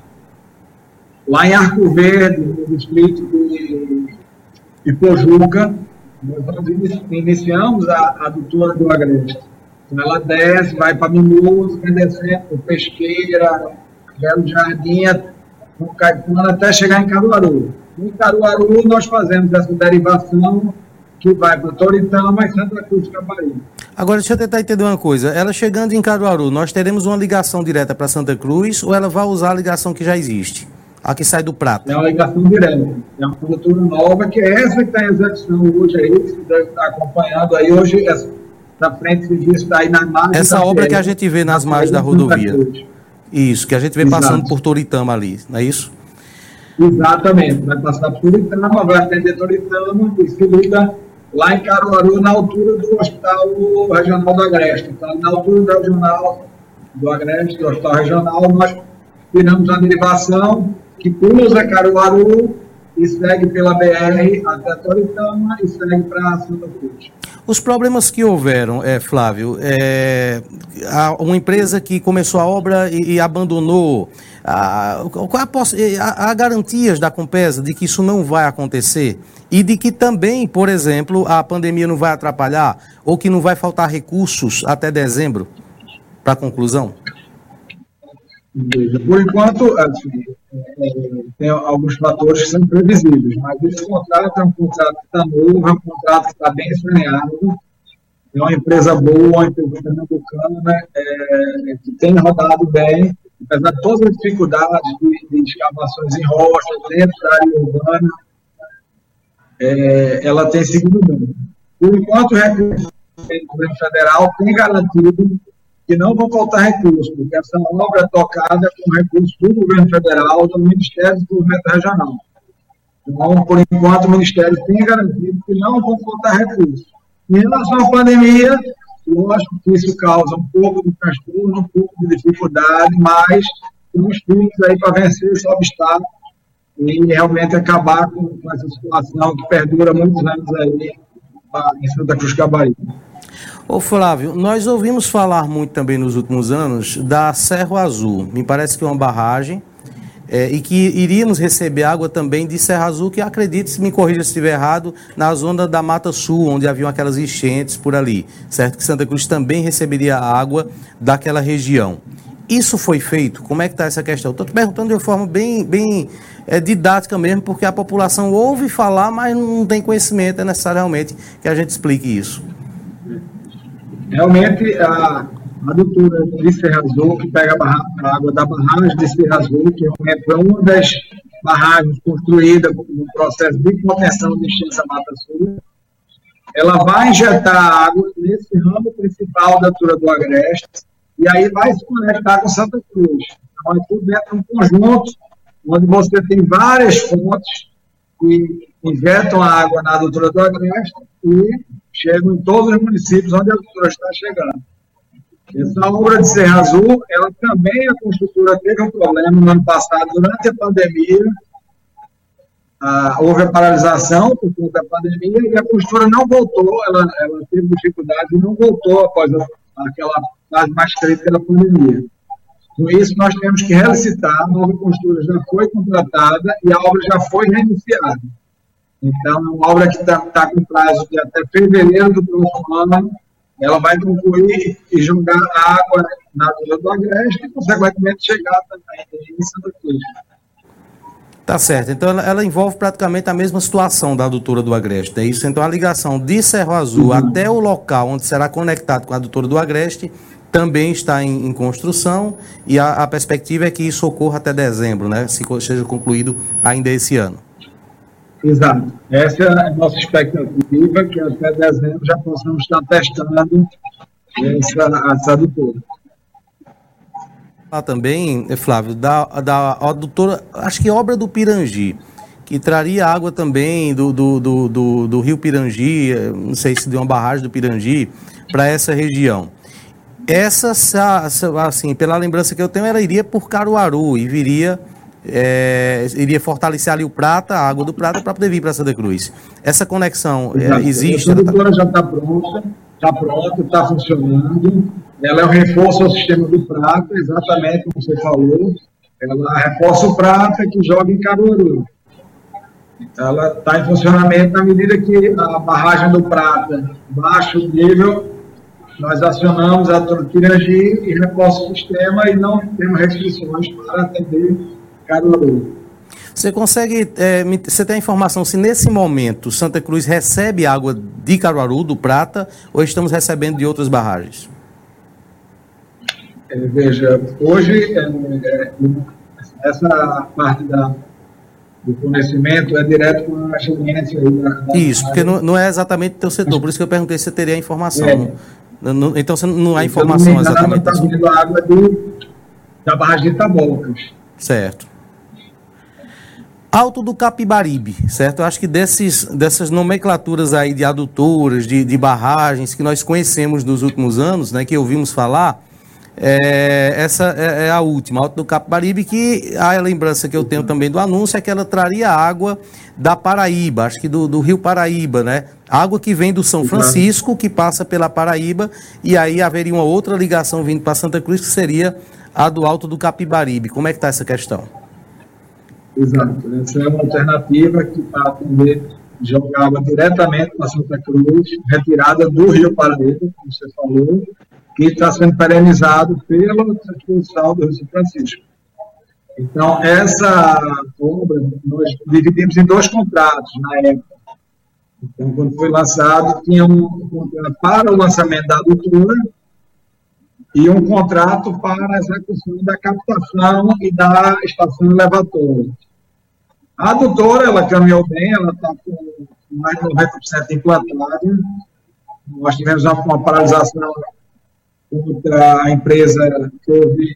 Lá em Arco Verde, no distrito de Ipojuca, nós iniciamos a, adutora do Agreste. Então ela desce, vai para Mimoso, vem descendo, Pesqueira, Belo Jardim, com Caetano, até chegar em Caruaru. Em Caruaru, nós fazemos essa derivação que vai para Toritama e Santa Cruz Caparibe. Agora, deixa eu tentar entender uma coisa. Ela chegando em Caruaru, nós teremos uma ligação direta para Santa Cruz ou ela vai usar a ligação que já existe? A que sai do prato? É uma ligação direta. É uma condutora nova, que é essa que está em execução hoje aí, que deve estar acompanhando aí. Hoje, essa, na frente está aí na margem. Essa obra que a gente vê nas margens da rodovia. Isso, que a gente vê Exato. passando por Toritama ali, não é isso? Exatamente. Vai passar por Toritama, vai atender Toritama, e se liga lá em Caruaru, na altura do Hospital Regional do Agreste. Então, na altura do Regional do Agreste, do Hospital Regional, nós tiramos a derivação que cruza Caruaru e segue pela BR até Toritama e segue para Santa Cruz. Os problemas que houveram, é, Flávio, é, uma empresa que começou a obra e, e abandonou, a, garantias da Compesa de que isso não vai acontecer e de que também, por exemplo, a pandemia não vai atrapalhar ou que não vai faltar recursos até dezembro? Para conclusão? Por enquanto, assim, é, tem alguns fatores que são previsíveis, mas esse contrato é um contrato que está novo, é um contrato que está bem saneado, é uma empresa boa, uma empresa né, é, que tem rodado bem, apesar de todas as dificuldades de, de escavações em rocha, dentro da área urbana, é, ela tem seguido bem. Por enquanto, o recurso do governo federal tem garantido que não vão faltar recursos, porque essa obra é tocada com recursos do governo federal, do Ministério do Desenvolvimento Regional. Então, por enquanto, o Ministério tem garantido que não vão faltar recursos. Em relação à pandemia, lógico que isso causa um pouco de transtorno, um pouco de dificuldade, mas temos firmes aí para vencer esse obstáculo e realmente acabar com, essa situação que perdura muitos anos aí em Santa Cruz Cabaribe. Ô Flávio, nós ouvimos falar muito também nos últimos anos da Cerro Azul. Me parece que é uma barragem é, e que iríamos receber água também de Serra Azul, que acredito, se me corrija se estiver errado, na zona da Mata Sul, onde haviam aquelas enchentes por ali, certo? Que Santa Cruz também receberia água daquela região. Isso foi feito? Como é que está essa questão? Estou perguntando de uma forma bem, bem é, didática mesmo, porque a população ouve falar, mas não tem conhecimento, é necessário realmente que a gente explique isso. Realmente, a, a adutora de Serra Azul, que pega a, água da barragem de Serra Azul, que é uma das barragens construídas no processo de contenção de da Mata Sul, ela vai injetar água nesse ramo principal da altura do Agreste, e aí vai se conectar com Santa Cruz. Então, é tudo dentro de um conjunto, onde você tem várias fontes que injetam a água na adutora do Agreste e chegam em todos os municípios onde a adutora está chegando. Essa obra de Serra Azul, ela também, a construtora teve um problema no ano passado, durante a pandemia, ah, houve a paralisação por conta da pandemia e a construtora não voltou, ela, ela teve dificuldade e não voltou após a, aquela fase mais crítica da pandemia. Com isso, nós temos que relicitar, a nova construtora já foi contratada e a obra já foi reiniciada. Então, uma obra que está tá com prazo de até fevereiro do próximo ano, ela vai concluir e jogar água na Vila do Agreste e, consequentemente, chegar também em Santa Cruz. Tá certo. Então ela, ela, envolve praticamente a mesma situação da adutora do Agreste. É isso? Então a ligação de Cerro Azul uhum. até o local onde será conectado com a adutora do Agreste também está em, em construção e a, a, perspectiva é que isso ocorra até dezembro, né? Se seja concluído ainda esse ano. Exato. Essa é a nossa expectativa, que até dezembro já possamos estar testando essa, essa adutora falar também, Flávio, da, da adutora, acho que obra do Pirangi, que traria água também do, do, do, do, do rio Pirangi, não sei se de uma barragem do Pirangi, para essa região. Essa, assim, pela lembrança que eu tenho, ela iria por Caruaru e viria, é, iria fortalecer ali o Prata, a água do Prata, para poder vir para Santa Cruz. Essa conexão é, existe? A tá... já está pronta, está pronta, está funcionando ela é um reforço ao sistema do Prata, exatamente como você falou. Ela reforça o Prata que joga em Caruaru. Então, ela está em funcionamento na medida que a barragem do Prata baixa o nível, nós acionamos a Pirangi e reforça o sistema e não temos restrições para atender Caruaru. Você consegue, é, você tem a informação se nesse momento Santa Cruz recebe água de Caruaru, do Prata, ou estamos recebendo de outras barragens? É, veja, hoje é, é, essa parte da, do conhecimento é direto com a gerência. isso, porque não, não, é exatamente o teu setor, por isso que eu perguntei se você teria a informação. É. Não, então não há informação então, exatamente. Está vindo água do, da barragem de Tabocas. Certo. Alto do Capibaribe, certo? Eu acho que desses, dessas nomenclaturas aí de adutoras, de, de barragens que nós conhecemos nos últimos anos, né, que ouvimos falar, é, essa é, é, a última, Alto do Capibaribe, que a lembrança que eu tenho também do anúncio é que ela traria água da Paraíba, acho que do, do Rio Paraíba, né? Água que vem do São Francisco, que passa pela Paraíba, e aí haveria uma outra ligação vindo para Santa Cruz, que seria a do Alto do Capibaribe. Como é que está essa questão? Exato, essa é uma alternativa que está a atender jogar água diretamente para Santa Cruz, retirada do Rio Paraíba, como você falou, que está sendo perenizado pela transposição do Rio São Francisco. Então, essa obra nós dividimos em dois contratos na época. Então, quando foi lançado, tinha um contrato para o lançamento da adutora e um contrato para a execução da captação e da estação elevatória. A adutora, ela caminhou bem, ela está com mais de 90% implantada. Nós tivemos uma, uma paralisação contra a empresa que houve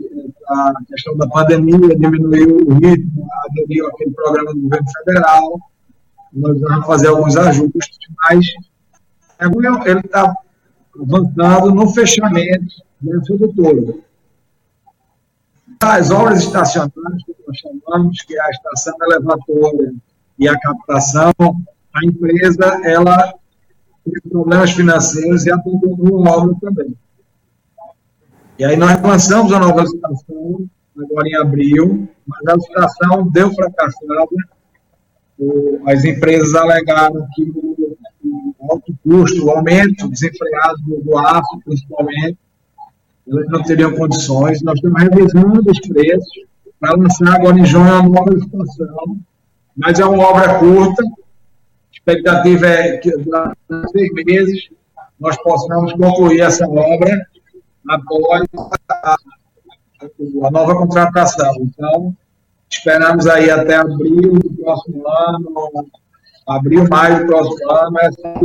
a questão da pandemia, diminuiu o ritmo, aderiu aquele programa do governo federal, nós vamos fazer alguns ajustes, mas ele está avançado no fechamento dessa doutora. As obras estacionárias que nós chamamos, que é a estação elevatória e a captação, a empresa ela problemas financeiros e abandonou a obra também. E aí nós lançamos a nova licitação, agora em abril, mas a licitação deu fracassada. As empresas alegaram que o alto custo, o aumento desenfreado do, do aço, principalmente, elas não teriam condições. Nós estamos revisando os preços para lançar agora em junho a nova licitação, mas é uma obra curta. A expectativa é que em seis meses nós possamos concluir essa obra após a, a nova contratação. Então, esperamos aí até abril do próximo ano, abril, maio do próximo ano, essa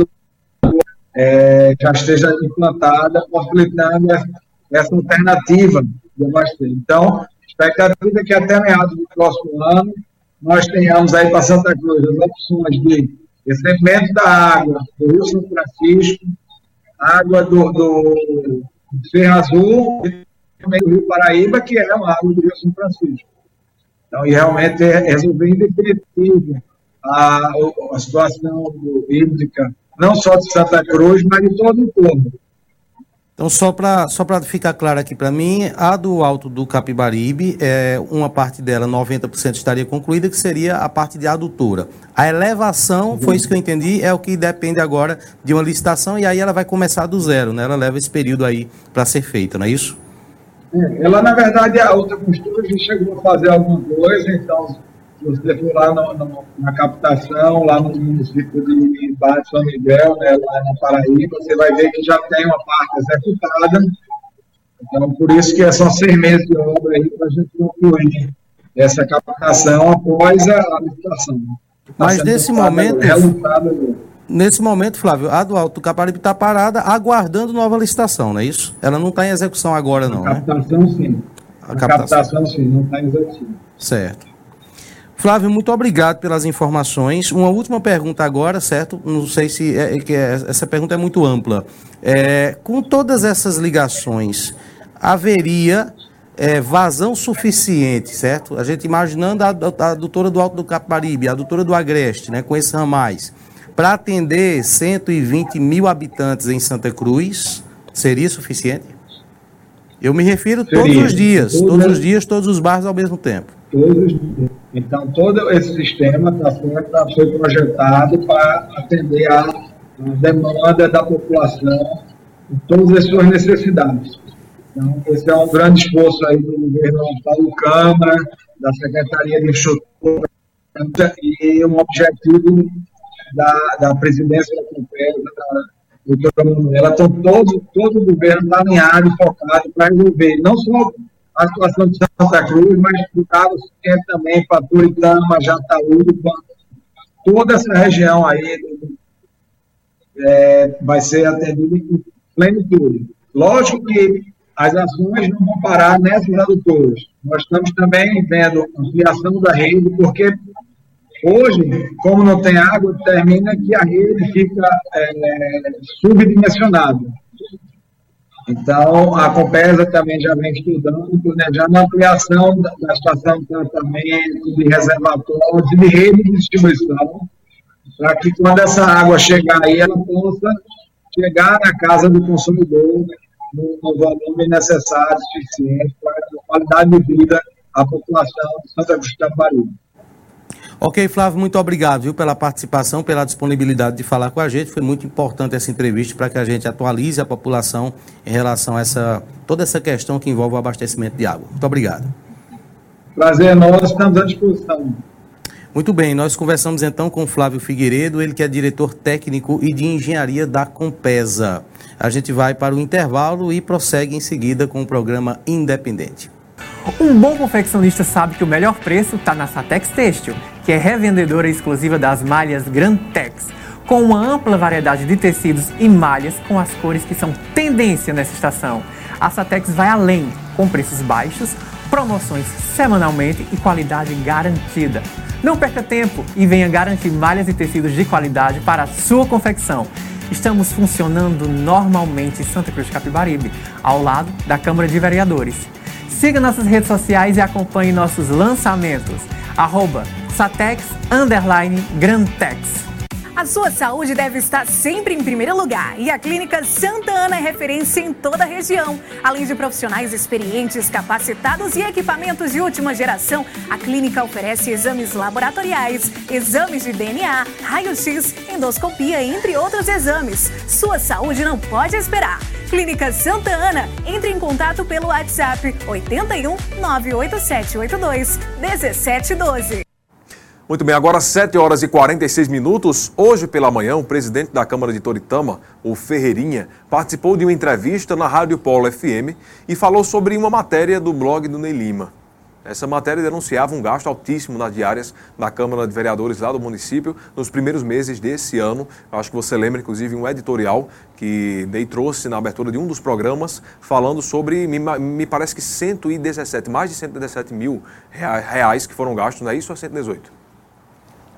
é, já esteja implantada, possibilitando essa alternativa de abastecer. Então, expectativa é que até meados do próximo ano nós tenhamos aí para Santa Cruz as opções de recebimento da água do Rio São Francisco, água do, do Serra Azul e também do Rio Paraíba, que é uma água do Rio São Francisco. Então, e realmente é resolver em definitivo a, a situação hídrica, não só de Santa Cruz, mas de todo o povo. Então, só para só ficar claro aqui para mim, a do Alto do Capibaribe, é, uma parte dela, 90% estaria concluída, que seria a parte de adutora. A elevação, foi isso que eu entendi, é o que depende agora de uma licitação e aí ela vai começar do zero, né? Ela leva esse período aí para ser feita, não é isso? É, ela, na verdade, a outra costura já chegou a fazer alguma coisa, então se você for lá no, no, na captação, lá no município de de São Miguel, né, lá na Paraíba, você vai ver que já tem uma parte executada. Então, por isso que são seis meses de obra aí para a gente concluir essa captação após a, licitação. Tá Mas nesse momento, nesse momento, Flávio, a do Alto Caparibe está parada aguardando nova licitação, não é isso? Ela não está em execução agora, não, a captação, né? sim. A, a captação. captação, sim, não está em execução. Certo. Flávio, muito obrigado pelas informações. Uma última pergunta agora, certo? Não sei se é, é, é, essa pergunta é muito ampla. É, com todas essas ligações, haveria é, vazão suficiente, certo? A gente imaginando a, a, a doutora do Alto do Caparibe, a doutora do Agreste, né, com esses ramais, para atender 120 mil habitantes em Santa Cruz, seria suficiente? Eu me refiro seria. todos os dias, todos os dias, todos os bairros ao mesmo tempo. Todos os dias. Então, todo esse sistema tá, tá, foi projetado para atender a, demanda da população em todas as suas necessidades. Então, esse é um grande esforço aí do governo Paulo Câmara, da Secretaria de Infraestrutura e um objetivo da, da presidência da Compesa, da doutora Manuela. Então, todo, todo o governo está alinhado e focado para resolver não só a situação de Santa Cruz, mas do Cabo Ciente também, para Turitama, Jataúba, toda essa região aí é, vai ser atendida em plenitude. Lógico que as ações não vão parar nessas adutoras. Nós estamos também vendo ampliação da rede, porque hoje, como não tem água, determina que a rede fica é, subdimensionada. Então, a Compesa também já vem estudando, planejando a ampliação da, estação de tratamento, de reservatórios e de rede de distribuição, para que quando essa água chegar aí, ela possa chegar na casa do consumidor no, no volume necessário, suficiente, para a qualidade de vida à população de Santa Cruz de Caparibe. Ok, Flávio, muito obrigado viu, pela participação, pela disponibilidade de falar com a gente. Foi muito importante essa entrevista para que a gente atualize a população em relação a essa, toda essa questão que envolve o abastecimento de água. Muito obrigado. Prazer, nós estamos à disposição. Muito bem, nós conversamos então com Flávio Figueiredo, ele que é diretor técnico e de engenharia da Compesa. A gente vai para o intervalo e prossegue em seguida com o programa Independente. Um bom confeccionista sabe que o melhor preço está na Satex Têxtil, que é revendedora exclusiva das malhas Grantex, com uma ampla variedade de tecidos e malhas com as cores que são tendência nessa estação. A Satex vai além, com preços baixos, promoções semanalmente e qualidade garantida. Não perca tempo e venha garantir malhas e tecidos de qualidade para a sua confecção. Estamos funcionando normalmente em Santa Cruz de Capibaribe, ao lado da Câmara de Vereadores. Siga nossas redes sociais e acompanhe nossos lançamentos. Arroba Satex Underline Grantex. A sua saúde deve estar sempre em primeiro lugar e a Clínica Santa Ana é referência em toda a região. Além de profissionais experientes, capacitados e equipamentos de última geração, a clínica oferece exames laboratoriais, exames de DNA, raio-x, endoscopia, entre outros exames. Sua saúde não pode esperar. Clínica Santa Ana, entre em contato pelo WhatsApp 81 98782 1712. Muito bem, agora 7 horas e 46 minutos. Hoje pela manhã, o presidente da Câmara de Toritama, o Ferreirinha, participou de uma entrevista na Rádio Polo FM e falou sobre uma matéria do blog do Ney Lima. Essa matéria denunciava um gasto altíssimo nas diárias da Câmara de Vereadores lá do município nos primeiros meses desse ano. Acho que você lembra, inclusive, um editorial que Ney trouxe na abertura de um dos programas, falando sobre, me, parece que 117, mais de 117 mil reais que foram gastos, não é isso ou 118?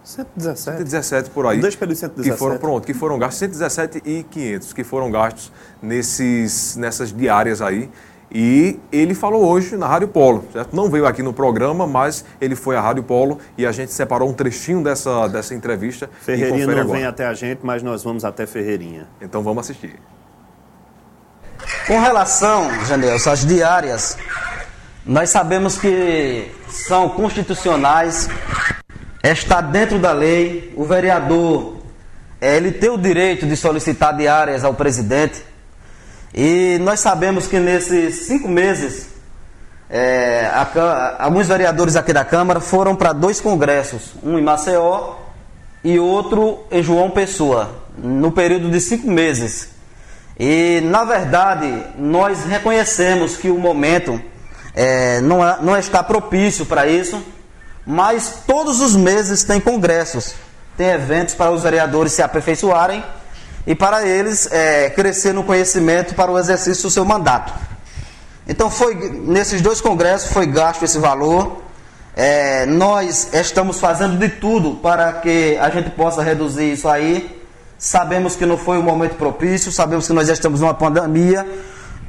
117. 117 por aí. Dois pelos 117. Que foram, pronto, que foram gastos 117 e 500, que foram gastos nesses, nessas diárias aí. E ele falou hoje na Rádio Polo, certo? Não veio aqui no programa, mas ele foi à Rádio Polo e a gente separou um trechinho dessa, dessa entrevista. Ferreirinha não agora. vem até a gente, mas nós vamos até Ferreirinha. Então vamos assistir. Com relação, Janelson, às diárias, nós sabemos que são constitucionais está dentro da lei, o vereador é, ele tem o direito de solicitar diárias ao presidente. E nós sabemos que nesses cinco meses, é, a, alguns vereadores aqui da Câmara foram para dois congressos, um em Maceió e outro em João Pessoa, no período de cinco meses. E, na verdade, nós reconhecemos que o momento é, não, é, não está propício para isso mas todos os meses tem congressos, tem eventos para os vereadores se aperfeiçoarem e para eles é, crescer no conhecimento para o exercício do seu mandato. Então foi nesses dois congressos foi gasto esse valor. É, nós estamos fazendo de tudo para que a gente possa reduzir isso aí. Sabemos que não foi um momento propício, sabemos que nós já estamos numa pandemia,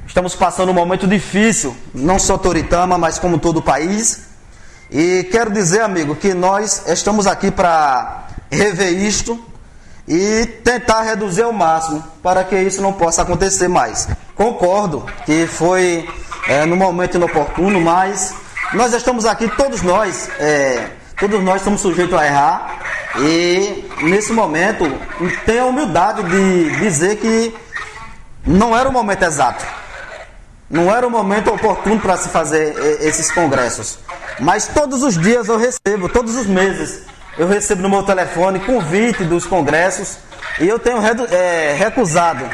estamos passando um momento difícil, não só Toritama, mas como todo o país. E quero dizer, amigo, que nós estamos aqui para rever isto e tentar reduzir ao máximo para que isso não possa acontecer mais. Concordo que foi é, no momento inoportuno, mas nós estamos aqui, todos nós, é, todos nós estamos sujeitos a errar e nesse momento tenho a humildade de dizer que não era o momento exato. Não era o momento oportuno para se fazer é, esses congressos. Mas todos os dias eu recebo, todos os meses, eu recebo no meu telefone convite dos congressos e eu tenho é, recusado.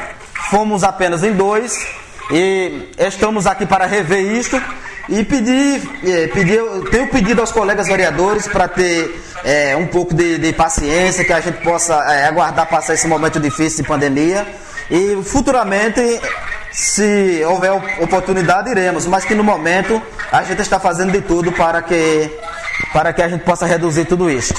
Fomos apenas em dois e estamos aqui para rever isto e pedir, é, pedir tenho pedido aos colegas vereadores para ter é, um pouco de, de, paciência, que a gente possa é, aguardar passar esse momento difícil de pandemia e futuramente se houver oportunidade, iremos, mas que no momento a gente está fazendo de tudo para que, para que a gente possa reduzir tudo isso.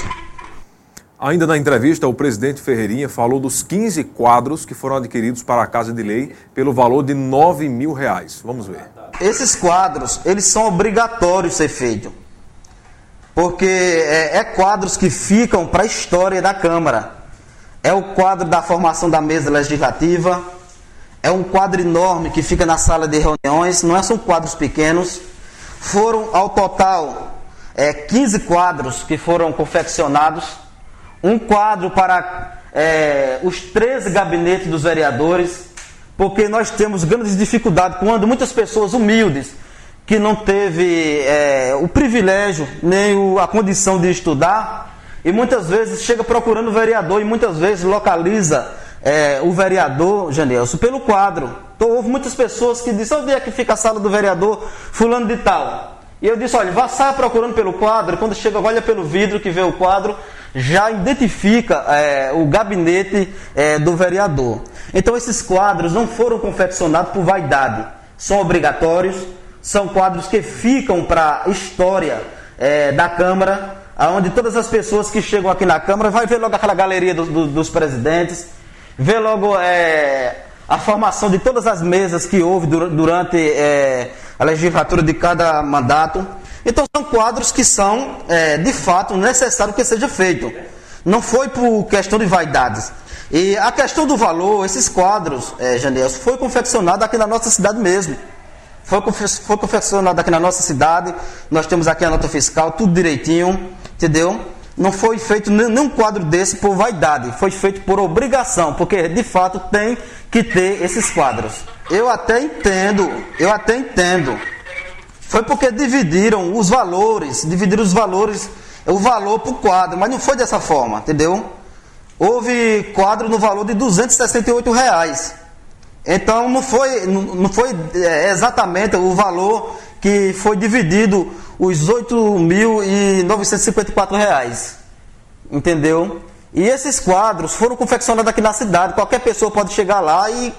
Ainda na entrevista, o presidente Ferreirinha falou dos 15 quadros que foram adquiridos para a Casa de Lei pelo valor de 9 mil reais. Vamos ver. Esses quadros, eles são obrigatórios ser feitos. Porque é, é quadros que ficam para a história da Câmara. É o quadro da formação da mesa legislativa, é um quadro enorme que fica na sala de reuniões, não é, são quadros pequenos. Foram ao total é, 15 quadros que foram confeccionados. Um quadro para é, os 13 gabinetes dos vereadores, porque nós temos grandes dificuldades quando muitas pessoas humildes, que não teve é, o privilégio nem o, a condição de estudar, e muitas vezes chega procurando o vereador e muitas vezes localiza é, o vereador, Janelso, pelo quadro. Então, houve muitas pessoas que disseram, onde é que fica a sala do vereador fulano de tal? E eu disse, olha, vá sair procurando pelo quadro, quando chega, olha pelo vidro que vê o quadro, já identifica é, o gabinete é, do vereador. Então esses quadros não foram confeccionados por vaidade, são obrigatórios, são quadros que ficam para a história é, da Câmara, onde todas as pessoas que chegam aqui na Câmara vai ver logo aquela galeria do, do, dos presidentes, vê logo é, a formação de todas as mesas que houve durante é, a legislatura de cada mandato. Então são quadros que são, é, de fato, necessários que seja feito. Não foi por questão de vaidades. E a questão do valor, esses quadros, é, foi confeccionado aqui na nossa cidade mesmo. Foi confeccionado aqui na nossa cidade. Nós temos aqui a nota fiscal, tudo direitinho, entendeu? Não foi feito nenhum quadro desse por vaidade, foi feito por obrigação, porque de fato tem que ter esses quadros. Eu até entendo, eu até entendo. Foi porque dividiram os valores, dividiram os valores, o valor por quadro, mas não foi dessa forma, entendeu? Houve quadro no valor de 268 reais. Então não foi, não foi é, exatamente o valor que foi dividido os 8.954 reais. Entendeu? E esses quadros foram confeccionados aqui na cidade. Qualquer pessoa pode chegar lá e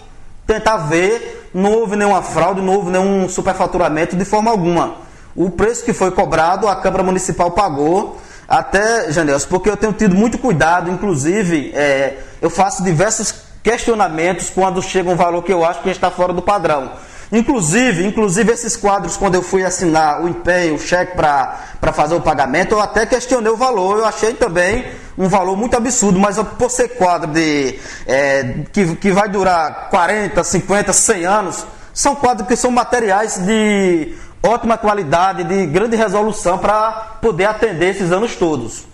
tentar ver. Não houve nenhuma fraude, não houve nenhum superfaturamento de forma alguma. O preço que foi cobrado, a Câmara Municipal pagou. Até, Janelson, porque eu tenho tido muito cuidado, inclusive, é, eu faço diversos questionamentos quando chega um valor que eu acho que está fora do padrão. Inclusive, inclusive esses quadros, quando eu fui assinar o empenho, o cheque para fazer o pagamento, eu até questionei o valor. Eu achei também um valor muito absurdo, mas por ser quadro de, é, que, que vai durar 40, 50, 100 anos, são quadros que são materiais de ótima qualidade, de grande resolução para poder atender esses anos todos.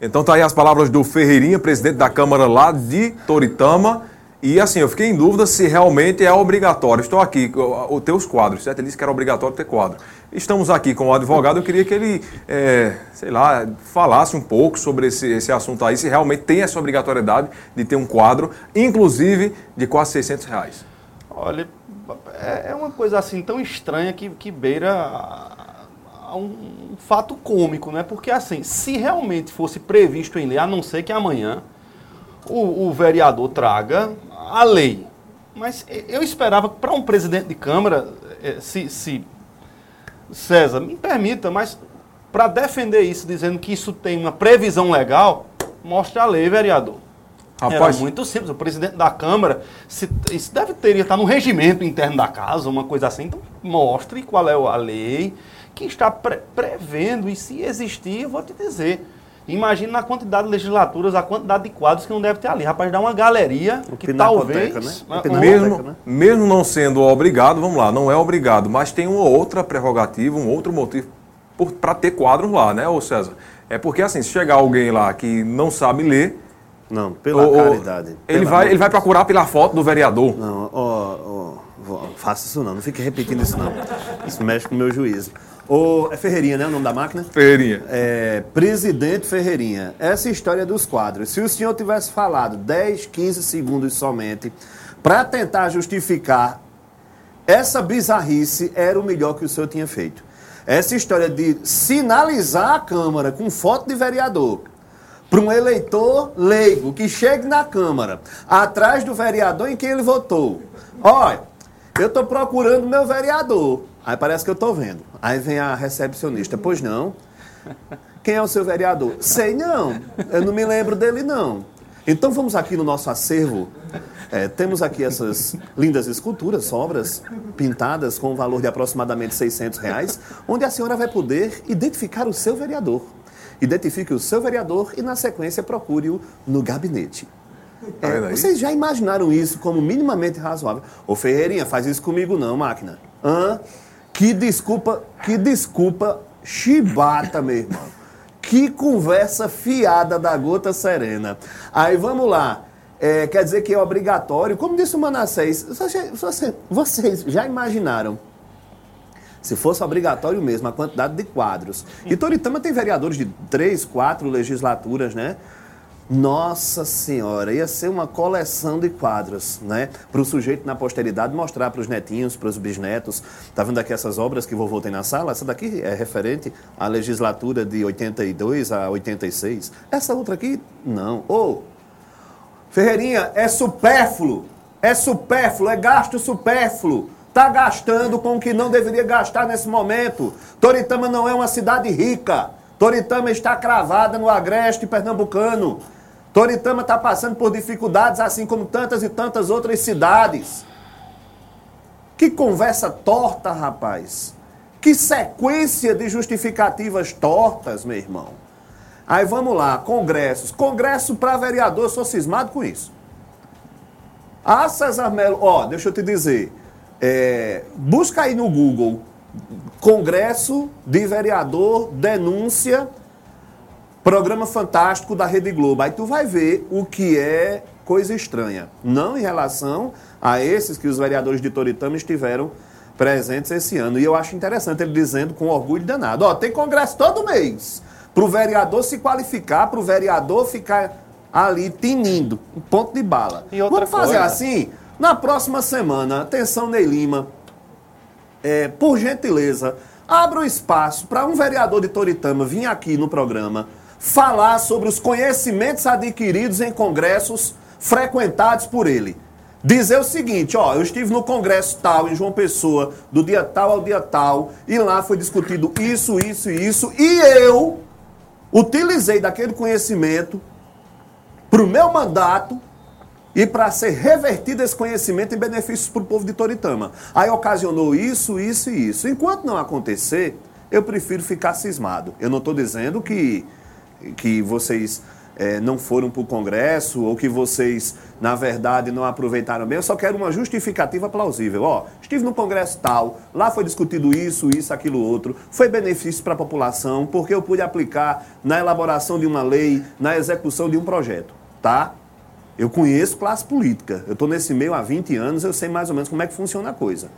Então tá aí as palavras do Ferreirinha, presidente da Câmara lá de Toritama. E assim, eu fiquei em dúvida se realmente é obrigatório. Estou aqui, os teus quadros, certo? Ele disse que era obrigatório ter quadro. Estamos aqui com o advogado, eu queria que ele, é, sei lá, falasse um pouco sobre esse, esse assunto aí, se realmente tem essa obrigatoriedade de ter um quadro, inclusive de quase 600 reais. Olha, é, é uma coisa assim tão estranha que, que beira um, um fato cômico, né? Porque assim, se realmente fosse previsto em lei, a não ser que amanhã o, o vereador traga a lei. Mas eu esperava que para um presidente de Câmara, eh, se, se César, me permita, mas para defender isso, dizendo que isso tem uma previsão legal, mostre a lei, vereador. Rapaz, Era muito simples. O presidente da Câmara, se, isso deve ter, estar no regimento interno da casa, uma coisa assim. Então, mostre qual é a lei que está pre prevendo, e se existir, eu vou te dizer. Imagina na quantidade de legislaturas, a quantidade de quadros que não deve ter ali. Rapaz, dá uma galeria o que talvez... Né? Mesmo, né? mesmo não sendo obrigado, vamos lá, não é obrigado, mas tem uma outra prerrogativa, um outro motivo para ter quadros lá, né, ô César? É porque assim, se chegar alguém lá que não sabe ler... Não, pela ou, caridade. Ele, pela vai, ele vai procurar pela foto do vereador. Não, ó, ó, faça isso não, não fique repetindo isso não. Isso mexe com o meu juízo. O, é Ferreirinha, né? O nome da máquina? Ferreirinha. É, presidente Ferreirinha. Essa história dos quadros. Se o senhor tivesse falado 10, 15 segundos somente para tentar justificar essa bizarrice, era o melhor que o senhor tinha feito. Essa história de sinalizar a Câmara com foto de vereador para um eleitor leigo que chegue na Câmara atrás do vereador em quem ele votou. Olha, eu estou procurando meu vereador. Aí parece que eu estou vendo. Aí vem a recepcionista. Pois não. Quem é o seu vereador? Sei não. Eu não me lembro dele não. Então vamos aqui no nosso acervo. É, temos aqui essas lindas esculturas, obras pintadas com um valor de aproximadamente 600 reais, onde a senhora vai poder identificar o seu vereador. Identifique o seu vereador e, na sequência, procure-o no gabinete. É, vocês já imaginaram isso como minimamente razoável? Ô Ferreirinha, faz isso comigo não, máquina. Hã? Que desculpa, que desculpa chibata, meu irmão. Que conversa fiada da gota serena. Aí vamos lá. É, quer dizer que é obrigatório. Como disse o Manassés, vocês já imaginaram se fosse obrigatório mesmo a quantidade de quadros. E Toritama tem vereadores de três, quatro legislaturas, né? Nossa Senhora, ia ser uma coleção de quadros, né? Para o sujeito na posteridade mostrar para os netinhos, para os bisnetos. Tá vendo aqui essas obras que vovô tem na sala? Essa daqui é referente à legislatura de 82 a 86. Essa outra aqui, não. Ô, oh, Ferreirinha, é supérfluo. É supérfluo, é gasto supérfluo. Tá gastando com o que não deveria gastar nesse momento. Toritama não é uma cidade rica. Toritama está cravada no agreste pernambucano. Toritama está passando por dificuldades, assim como tantas e tantas outras cidades. Que conversa torta, rapaz. Que sequência de justificativas tortas, meu irmão. Aí vamos lá, congressos. Congresso para vereador, sou cismado com isso. Ah, César Melo, ó, deixa eu te dizer. É, busca aí no Google Congresso de Vereador denúncia programa fantástico da Rede Globo. Aí tu vai ver o que é coisa estranha. Não em relação a esses que os vereadores de Toritama estiveram presentes esse ano. E eu acho interessante ele dizendo com orgulho danado: ó, tem congresso todo mês. Para o vereador se qualificar, para o vereador ficar ali tinindo, um ponto de bala. Vamos fazer coisa. assim? Na próxima semana, atenção Ney Lima, é, por gentileza, abra o espaço para um vereador de Toritama vir aqui no programa falar sobre os conhecimentos adquiridos em congressos frequentados por ele. Dizer o seguinte, ó, eu estive no congresso tal, em João Pessoa, do dia tal ao dia tal, e lá foi discutido isso, isso e isso, e eu utilizei daquele conhecimento para o meu mandato e para ser revertido esse conhecimento em benefícios para o povo de Toritama. Aí ocasionou isso, isso e isso. Enquanto não acontecer, eu prefiro ficar cismado. Eu não estou dizendo que, que vocês eh, não foram para o Congresso ou que vocês, na verdade, não aproveitaram bem. Eu só quero uma justificativa plausível. Ó, estive no Congresso tal, lá foi discutido isso, isso, aquilo, outro. Foi benefício para a população, porque eu pude aplicar na elaboração de uma lei, na execução de um projeto, tá? Eu conheço classe política. Eu estou nesse meio há 20 anos, eu sei mais ou menos como é que funciona a coisa.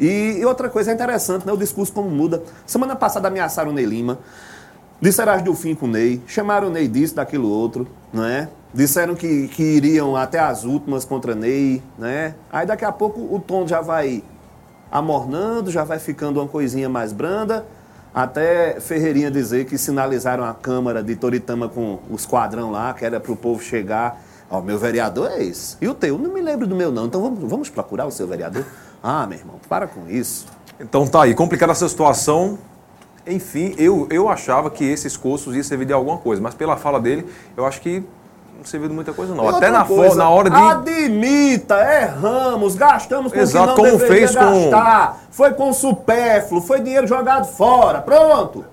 E, e outra coisa interessante, né? O discurso como muda. Semana passada ameaçaram o Ney Lima. Disseram do fim com o Ney. Chamaram o Ney disso, daquilo outro, não é? Disseram que, que iriam até as últimas contra Ney, né? Aí daqui a pouco o tom já vai amornando, já vai ficando uma coisinha mais branda. Até Ferreirinha dizer que sinalizaram a Câmara de Toritama com os quadrão lá, que era para o povo chegar. Ó, meu vereador é esse. E o teu? Não me lembro do meu, não. Então vamos, vamos procurar o seu vereador? Ah, meu irmão, para com isso. Então tá aí, complicada essa situação. Enfim, eu, eu achava que esses cursos iam servir de alguma coisa, mas pela fala dele, eu acho que não serviu de muita coisa, não. Até na, coisa, na hora de. Admita, erramos, gastamos com Exato, o que não como fez com- gastar. Foi com supérfluo, foi dinheiro jogado fora. Pronto.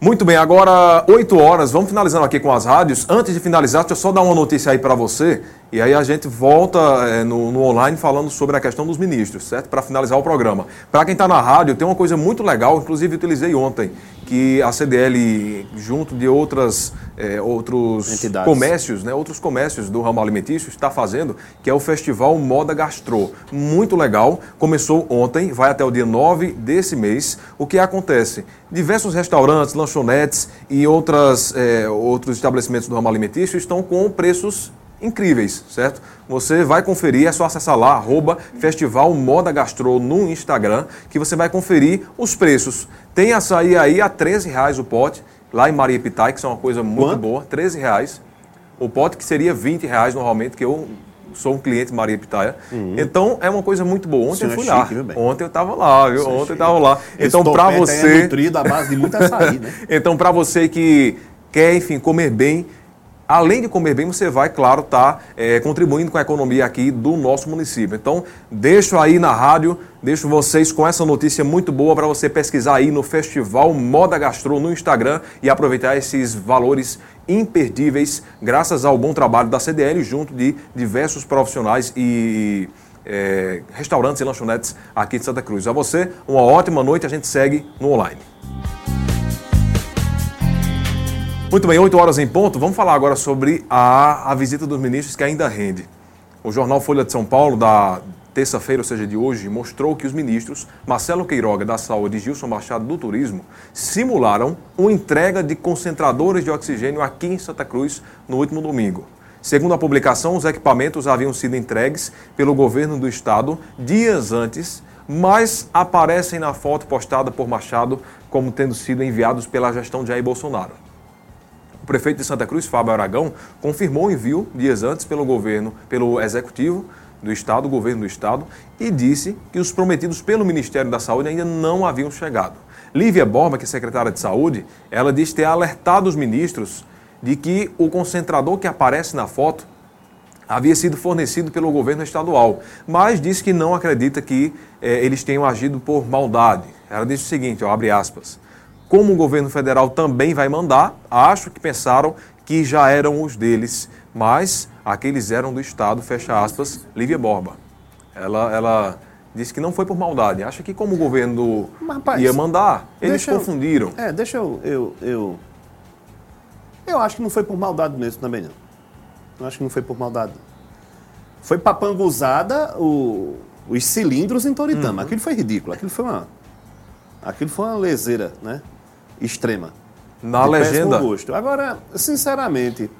Muito bem, agora 8 horas, vamos finalizando aqui com as rádios. Antes de finalizar, deixa eu só dar uma notícia aí para você. E aí a gente volta eh, no, no online falando sobre a questão dos ministros, certo? Para finalizar o programa. Para quem está na rádio, tem uma coisa muito legal, inclusive utilizei ontem, que a CDL, junto de outras, eh, outros Entidades. comércios, né, outros comércios do ramo alimentício, está fazendo, que é o Festival Moda Gastrô. Muito legal, começou ontem, vai até o dia 9 desse mês. O que acontece? Diversos restaurantes, lanchonetes e outras, eh, outros estabelecimentos do ramo alimentício estão com preços incríveis, certo? Você vai conferir, é só acessar lá, arroba Festival Moda Gastrô no Instagram, que você vai conferir os preços. Tem açaí aí a 13 reais o pote, lá em Maria Pitai, que é uma coisa muito Quanto? boa, 13 reais. O pote que seria 20 reais normalmente, que eu sou um cliente Maria Pitaia. Então é uma coisa muito boa. Ontem eu fui é lá. chique? Ontem eu estava lá, viu? É Ontem eu estava lá. Então para aí você É nutrido à base de muito açaí, né? então, para você que quer, enfim, comer bem, além de comer bem, você vai, claro, estar contribuindo com a economia aqui do nosso município. Então, deixo aí na rádio, deixo vocês com essa notícia muito boa para você pesquisar aí no Festival Moda Gastro no Instagram e aproveitar esses valores imperdíveis, graças ao bom trabalho da CDL, junto de diversos profissionais e eh, restaurantes e lanchonetes aqui de Santa Cruz. A você, uma ótima noite, a gente segue no online. Muito bem, 8 horas em ponto. Vamos falar agora sobre a, a visita dos ministros que ainda rende. O jornal Folha de São Paulo, da terça-feira, ou seja, de hoje, mostrou que os ministros Marcelo Queiroga, da Saúde, e Gilson Machado, do Turismo, simularam uma entrega de concentradores de oxigênio aqui em Santa Cruz no último domingo. Segundo a publicação, os equipamentos haviam sido entregues pelo governo do estado dias antes, mas aparecem na foto postada por Machado como tendo sido enviados pela gestão de Jair Bolsonaro. Prefeito de Santa Cruz, Fábio Aragão, confirmou o envio dias antes pelo governo, pelo executivo do estado, o governo do estado, e disse que os prometidos pelo Ministério da Saúde ainda não haviam chegado. Lívia Borba, que é secretária de Saúde, ela diz ter alertado os ministros de que o concentrador que aparece na foto havia sido fornecido pelo governo estadual, mas disse que não acredita que eh, eles tenham agido por maldade. Ela disse o seguinte, ó, abre aspas, Como o governo federal também vai mandar, acho que pensaram que já eram os deles, mas aqueles eram do Estado, fecha aspas, Lívia Borba. Ela, ela disse que não foi por maldade. Acha que como o governo Rapaz, ia mandar, eles eu- confundiram. É, deixa eu, eu, eu. Eu acho que não foi por maldade mesmo também, não. Eu acho que não foi por maldade. Foi papanguzada o, os cilindros em Toritama. Uhum. Aquilo foi ridículo. Aquilo foi uma. Aquilo foi uma leseira, né? Extrema. Na De legenda. Gosto. Agora, sinceramente,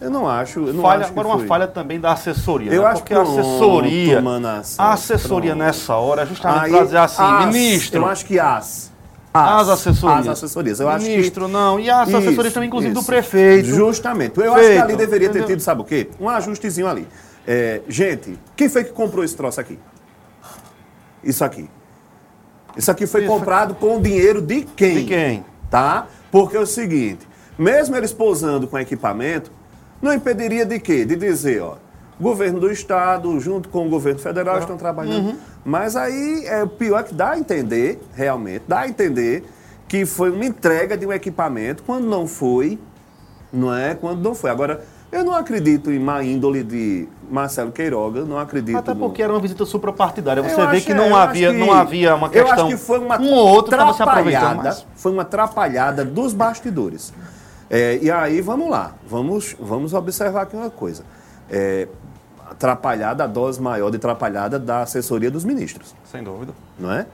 eu não acho. Eu não Falha, acho que agora uma foi. falha também da assessoria. Eu né? acho Porque a pronto, assessoria. Manassés, a assessoria pronto. nessa hora é justamente para dizer assim, as, ministro. Eu acho que as. As assessorias. As assessorias. Eu acho que- Ministro, não. E as assessorias Isso, também, inclusive, do isso. prefeito. Justamente. Eu acho que Feito, ali deveria ter tido, sabe o quê? Um ajustezinho ali. É, gente, quem foi que comprou esse troço aqui? Isso aqui. Isso aqui foi comprado com o dinheiro de quem? De quem? Tá? Porque é o seguinte, mesmo eles posando com equipamento, não impediria de quê? De dizer, ó, governo do estado, junto com o governo federal, estão trabalhando. Uhum. Mas aí, é, o pior é que dá a entender, realmente, dá a entender que foi uma entrega de um equipamento quando não foi, não é? Quando não foi. Agora, eu não acredito em má índole de Marcelo Queiroga, não acredito. Até no- porque era uma visita suprapartidária. Você eu vê acho- que não eu havia, acho não que- havia uma Eu questão. acho que foi uma um ou outro estava se aproveitando mais. foi uma atrapalhada dos bastidores. É, e aí, vamos lá, vamos, vamos observar aqui uma coisa. É, atrapalhada, a dose maior de atrapalhada da assessoria dos ministros, Sem dúvida. não é?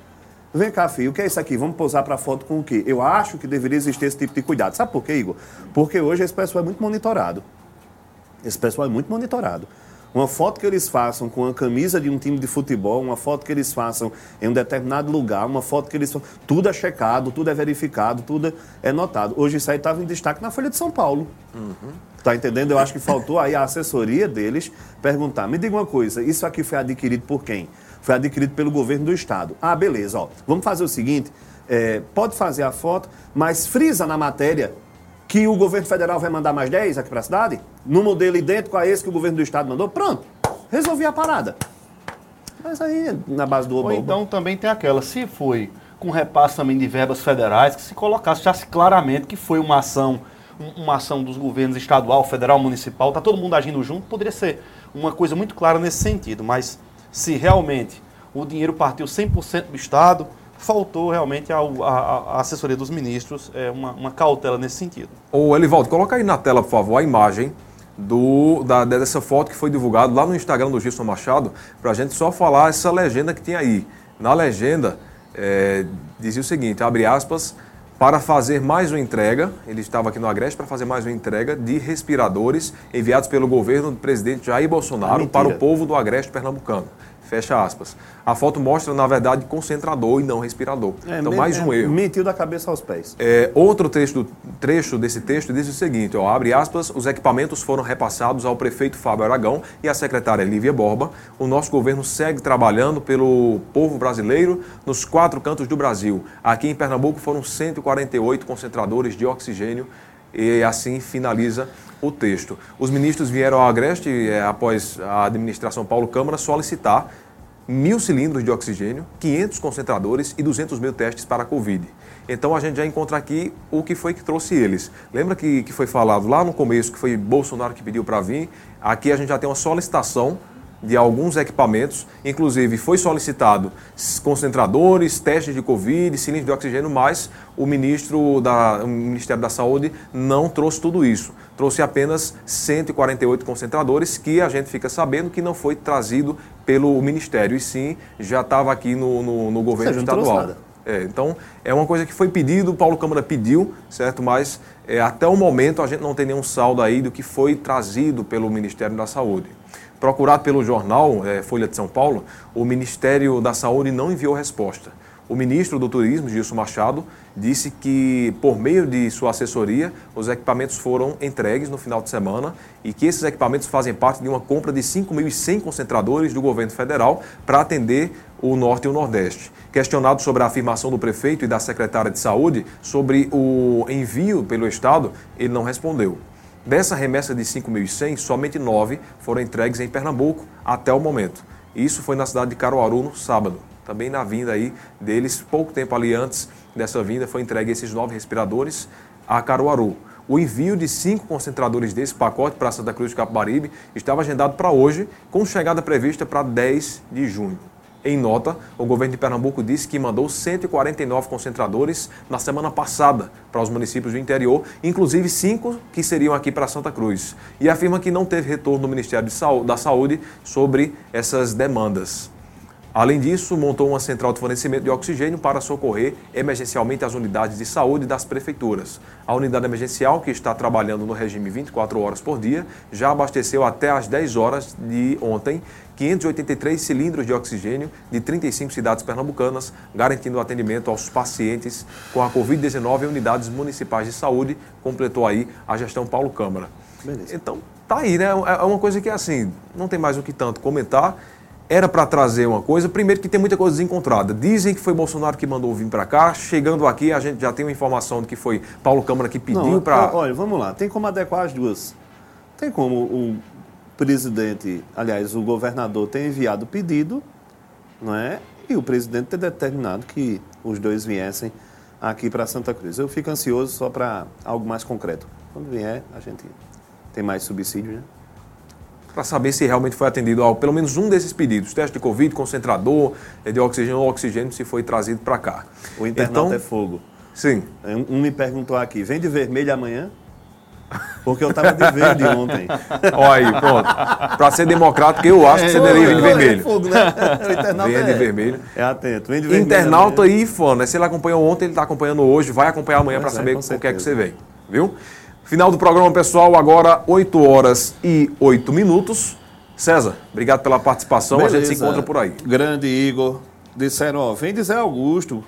Vem cá, filho, o que é isso aqui? Vamos posar para foto com o quê? Eu acho que deveria existir esse tipo de cuidado. Sabe por quê, Igor? Porque hoje esse pessoal é muito monitorado. Esse pessoal é muito monitorado. Uma foto que eles façam com a camisa de um time de futebol, uma foto que eles façam em um determinado lugar, uma foto que eles. Tudo é checado, tudo é verificado, tudo é notado. Hoje isso aí estava em destaque na Folha de São Paulo. Tá entendendo? Eu acho que faltou aí a assessoria deles perguntar. Me diga uma coisa, isso aqui foi adquirido por quem? Foi adquirido pelo governo do estado. Ah, beleza, ó. Vamos fazer o seguinte: é, pode fazer a foto, mas frisa na matéria que o governo federal vai mandar mais 10 aqui para a cidade, no modelo idêntico a esse que o governo do estado mandou, pronto, resolvi a parada. Mas aí, na base do Ou oba então também tem aquela, se foi com repasse também de verbas federais, que se colocasse já claramente que foi uma ação, um- uma ação dos governos estadual, federal, municipal, tá todo mundo agindo junto, poderia ser uma coisa muito clara nesse sentido, mas se realmente o dinheiro partiu 100% do Estado, faltou realmente a, a- a assessoria dos ministros é, uma, uma cautela nesse sentido. Ô, Elivaldo, coloca aí na tela, por favor, a imagem do, da, dessa foto que foi divulgada lá no Instagram do Gilson Machado, para a gente só falar essa legenda que tem aí. Na legenda, é, dizia o seguinte, abre aspas, para fazer mais uma entrega, ele estava aqui no Agreste para fazer mais uma entrega de respiradores enviados pelo governo do presidente Jair Bolsonaro Mentira. para o povo do Agreste pernambucano. Fecha aspas. A foto mostra, na verdade, concentrador e não respirador. É, então, mais um é, erro. Mentiu da cabeça aos pés. É, outro trecho, trecho desse texto diz o seguinte, ó, abre aspas, os equipamentos foram repassados ao prefeito Fábio Aragão e à secretária Lívia Borba. O nosso governo segue trabalhando pelo povo brasileiro nos quatro cantos do Brasil. Aqui em Pernambuco foram 148 concentradores de oxigênio e assim finaliza o texto. Os ministros vieram ao Agreste, é, após a administração Paulo Câmara, solicitar mil cilindros de oxigênio, 500 concentradores e 200 mil testes para a Covid. Então a gente já encontra aqui o que foi que trouxe eles. Lembra que, que foi falado lá no começo que foi Bolsonaro que pediu para vir? Aqui a gente já tem uma solicitação de alguns equipamentos, inclusive foi solicitado concentradores, testes de Covid, cilindros de oxigênio, mas o ministro da o Ministério da Saúde não trouxe tudo isso. Trouxe apenas 148 concentradores, que a gente fica sabendo que não foi trazido pelo Ministério, e sim já estava aqui no, no, no governo seja, estadual. É, então, é uma coisa que foi pedido, o Paulo Câmara pediu, certo? Mas é, até o momento a gente não tem nenhum saldo aí do que foi trazido pelo Ministério da Saúde. Procurado pelo jornal é, Folha de São Paulo, o Ministério da Saúde não enviou resposta. O ministro do Turismo, Gilson Machado, disse que, por meio de sua assessoria, os equipamentos foram entregues no final de semana e que esses equipamentos fazem parte de uma compra de 5.100 concentradores do governo federal para atender o Norte e o Nordeste. Questionado sobre a afirmação do prefeito e da secretária de Saúde sobre o envio pelo Estado, ele não respondeu. Dessa remessa de 5.100, somente nove foram entregues em Pernambuco até o momento. Isso foi na cidade de Caruaru no sábado. Também na vinda aí deles. Pouco tempo ali antes dessa vinda foi entregue esses nove respiradores a Caruaru. O envio de cinco concentradores desse pacote para Santa Cruz do Capibaribe estava agendado para hoje, com chegada prevista para 10 de junho. Em nota, o governo de Pernambuco disse que mandou 149 concentradores na semana passada para os municípios do interior, inclusive cinco que seriam aqui para Santa Cruz, e afirma que não teve retorno do Ministério da Saúde sobre essas demandas. Além disso, montou uma central de fornecimento de oxigênio para socorrer emergencialmente as unidades de saúde das prefeituras. A unidade emergencial, que está trabalhando no regime 24 horas por dia, já abasteceu até às 10 horas de ontem 583 cilindros de oxigênio de 35 cidades pernambucanas, garantindo atendimento aos pacientes com a Covid-19 em unidades municipais de saúde, completou aí a gestão Paulo Câmara. Beleza. Então, tá aí, né? É uma coisa que, assim, não tem mais o que tanto comentar era para trazer uma coisa, primeiro que tem muita coisa desencontrada. Dizem que foi Bolsonaro que mandou vir para cá, chegando aqui a gente já tem uma informação de que foi Paulo Câmara que pediu para... Olha, vamos lá, tem como adequar as duas. Tem como o presidente, aliás, o governador ter enviado o pedido, não é? E o presidente ter determinado que os dois viessem aqui para Santa Cruz. Eu fico ansioso só para algo mais concreto. Quando vier, a gente tem mais subsídio, né? Para saber se realmente foi atendido ao pelo menos um desses pedidos, teste de Covid, concentrador de oxigênio ou oxigênio, se foi trazido para cá. O internauta então, é fogo. Sim. Um me perguntou aqui, vem de vermelho amanhã? Porque eu estava de verde ontem. Olha aí, pronto. Para ser democrático, eu acho que você deveria vir de vermelho. É fogo, né? O internauta é, de vermelho. É atento. Vem de vermelho. Internauta aí, fã, né? Se ele acompanhou ontem, ele está acompanhando hoje, vai acompanhar amanhã para é, saber com o que é que você vem. Viu? Final do programa, pessoal, agora 8 horas e 8 minutos. César, obrigado pela participação. Beleza. A gente se encontra por aí. Grande Igor. Disseram, ó, vem dizer Augusto.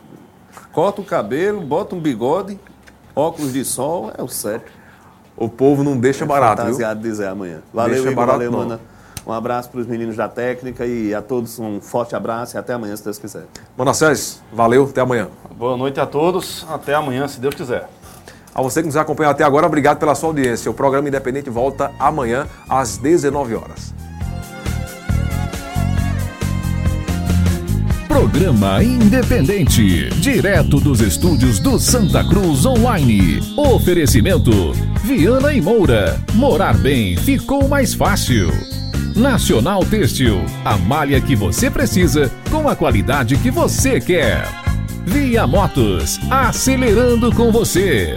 Corta o cabelo, bota um bigode, óculos de sol, é o certo. O povo não deixa é barato, fantasiado viu? dizer amanhã. Valeu, deixa Igor, barato, valeu. Mana. Um abraço para os meninos da técnica e a todos um forte abraço e até amanhã, se Deus quiser. Manassés, valeu, até amanhã. Boa noite a todos, até amanhã, se Deus quiser. A você que nos acompanhou até agora, obrigado pela sua audiência. O programa Independente volta amanhã às 19 horas. Programa Independente, direto dos estúdios do Santa Cruz Online. Oferecimento: Viana e Moura. Morar bem ficou mais fácil. Nacional Têxtil, a malha que você precisa com a qualidade que você quer. Via Motos, acelerando com você.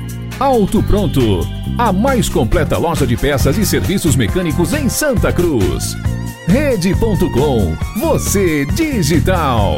Auto Pronto, a mais completa loja de peças e serviços mecânicos em Santa Cruz. Rede.com, você digital.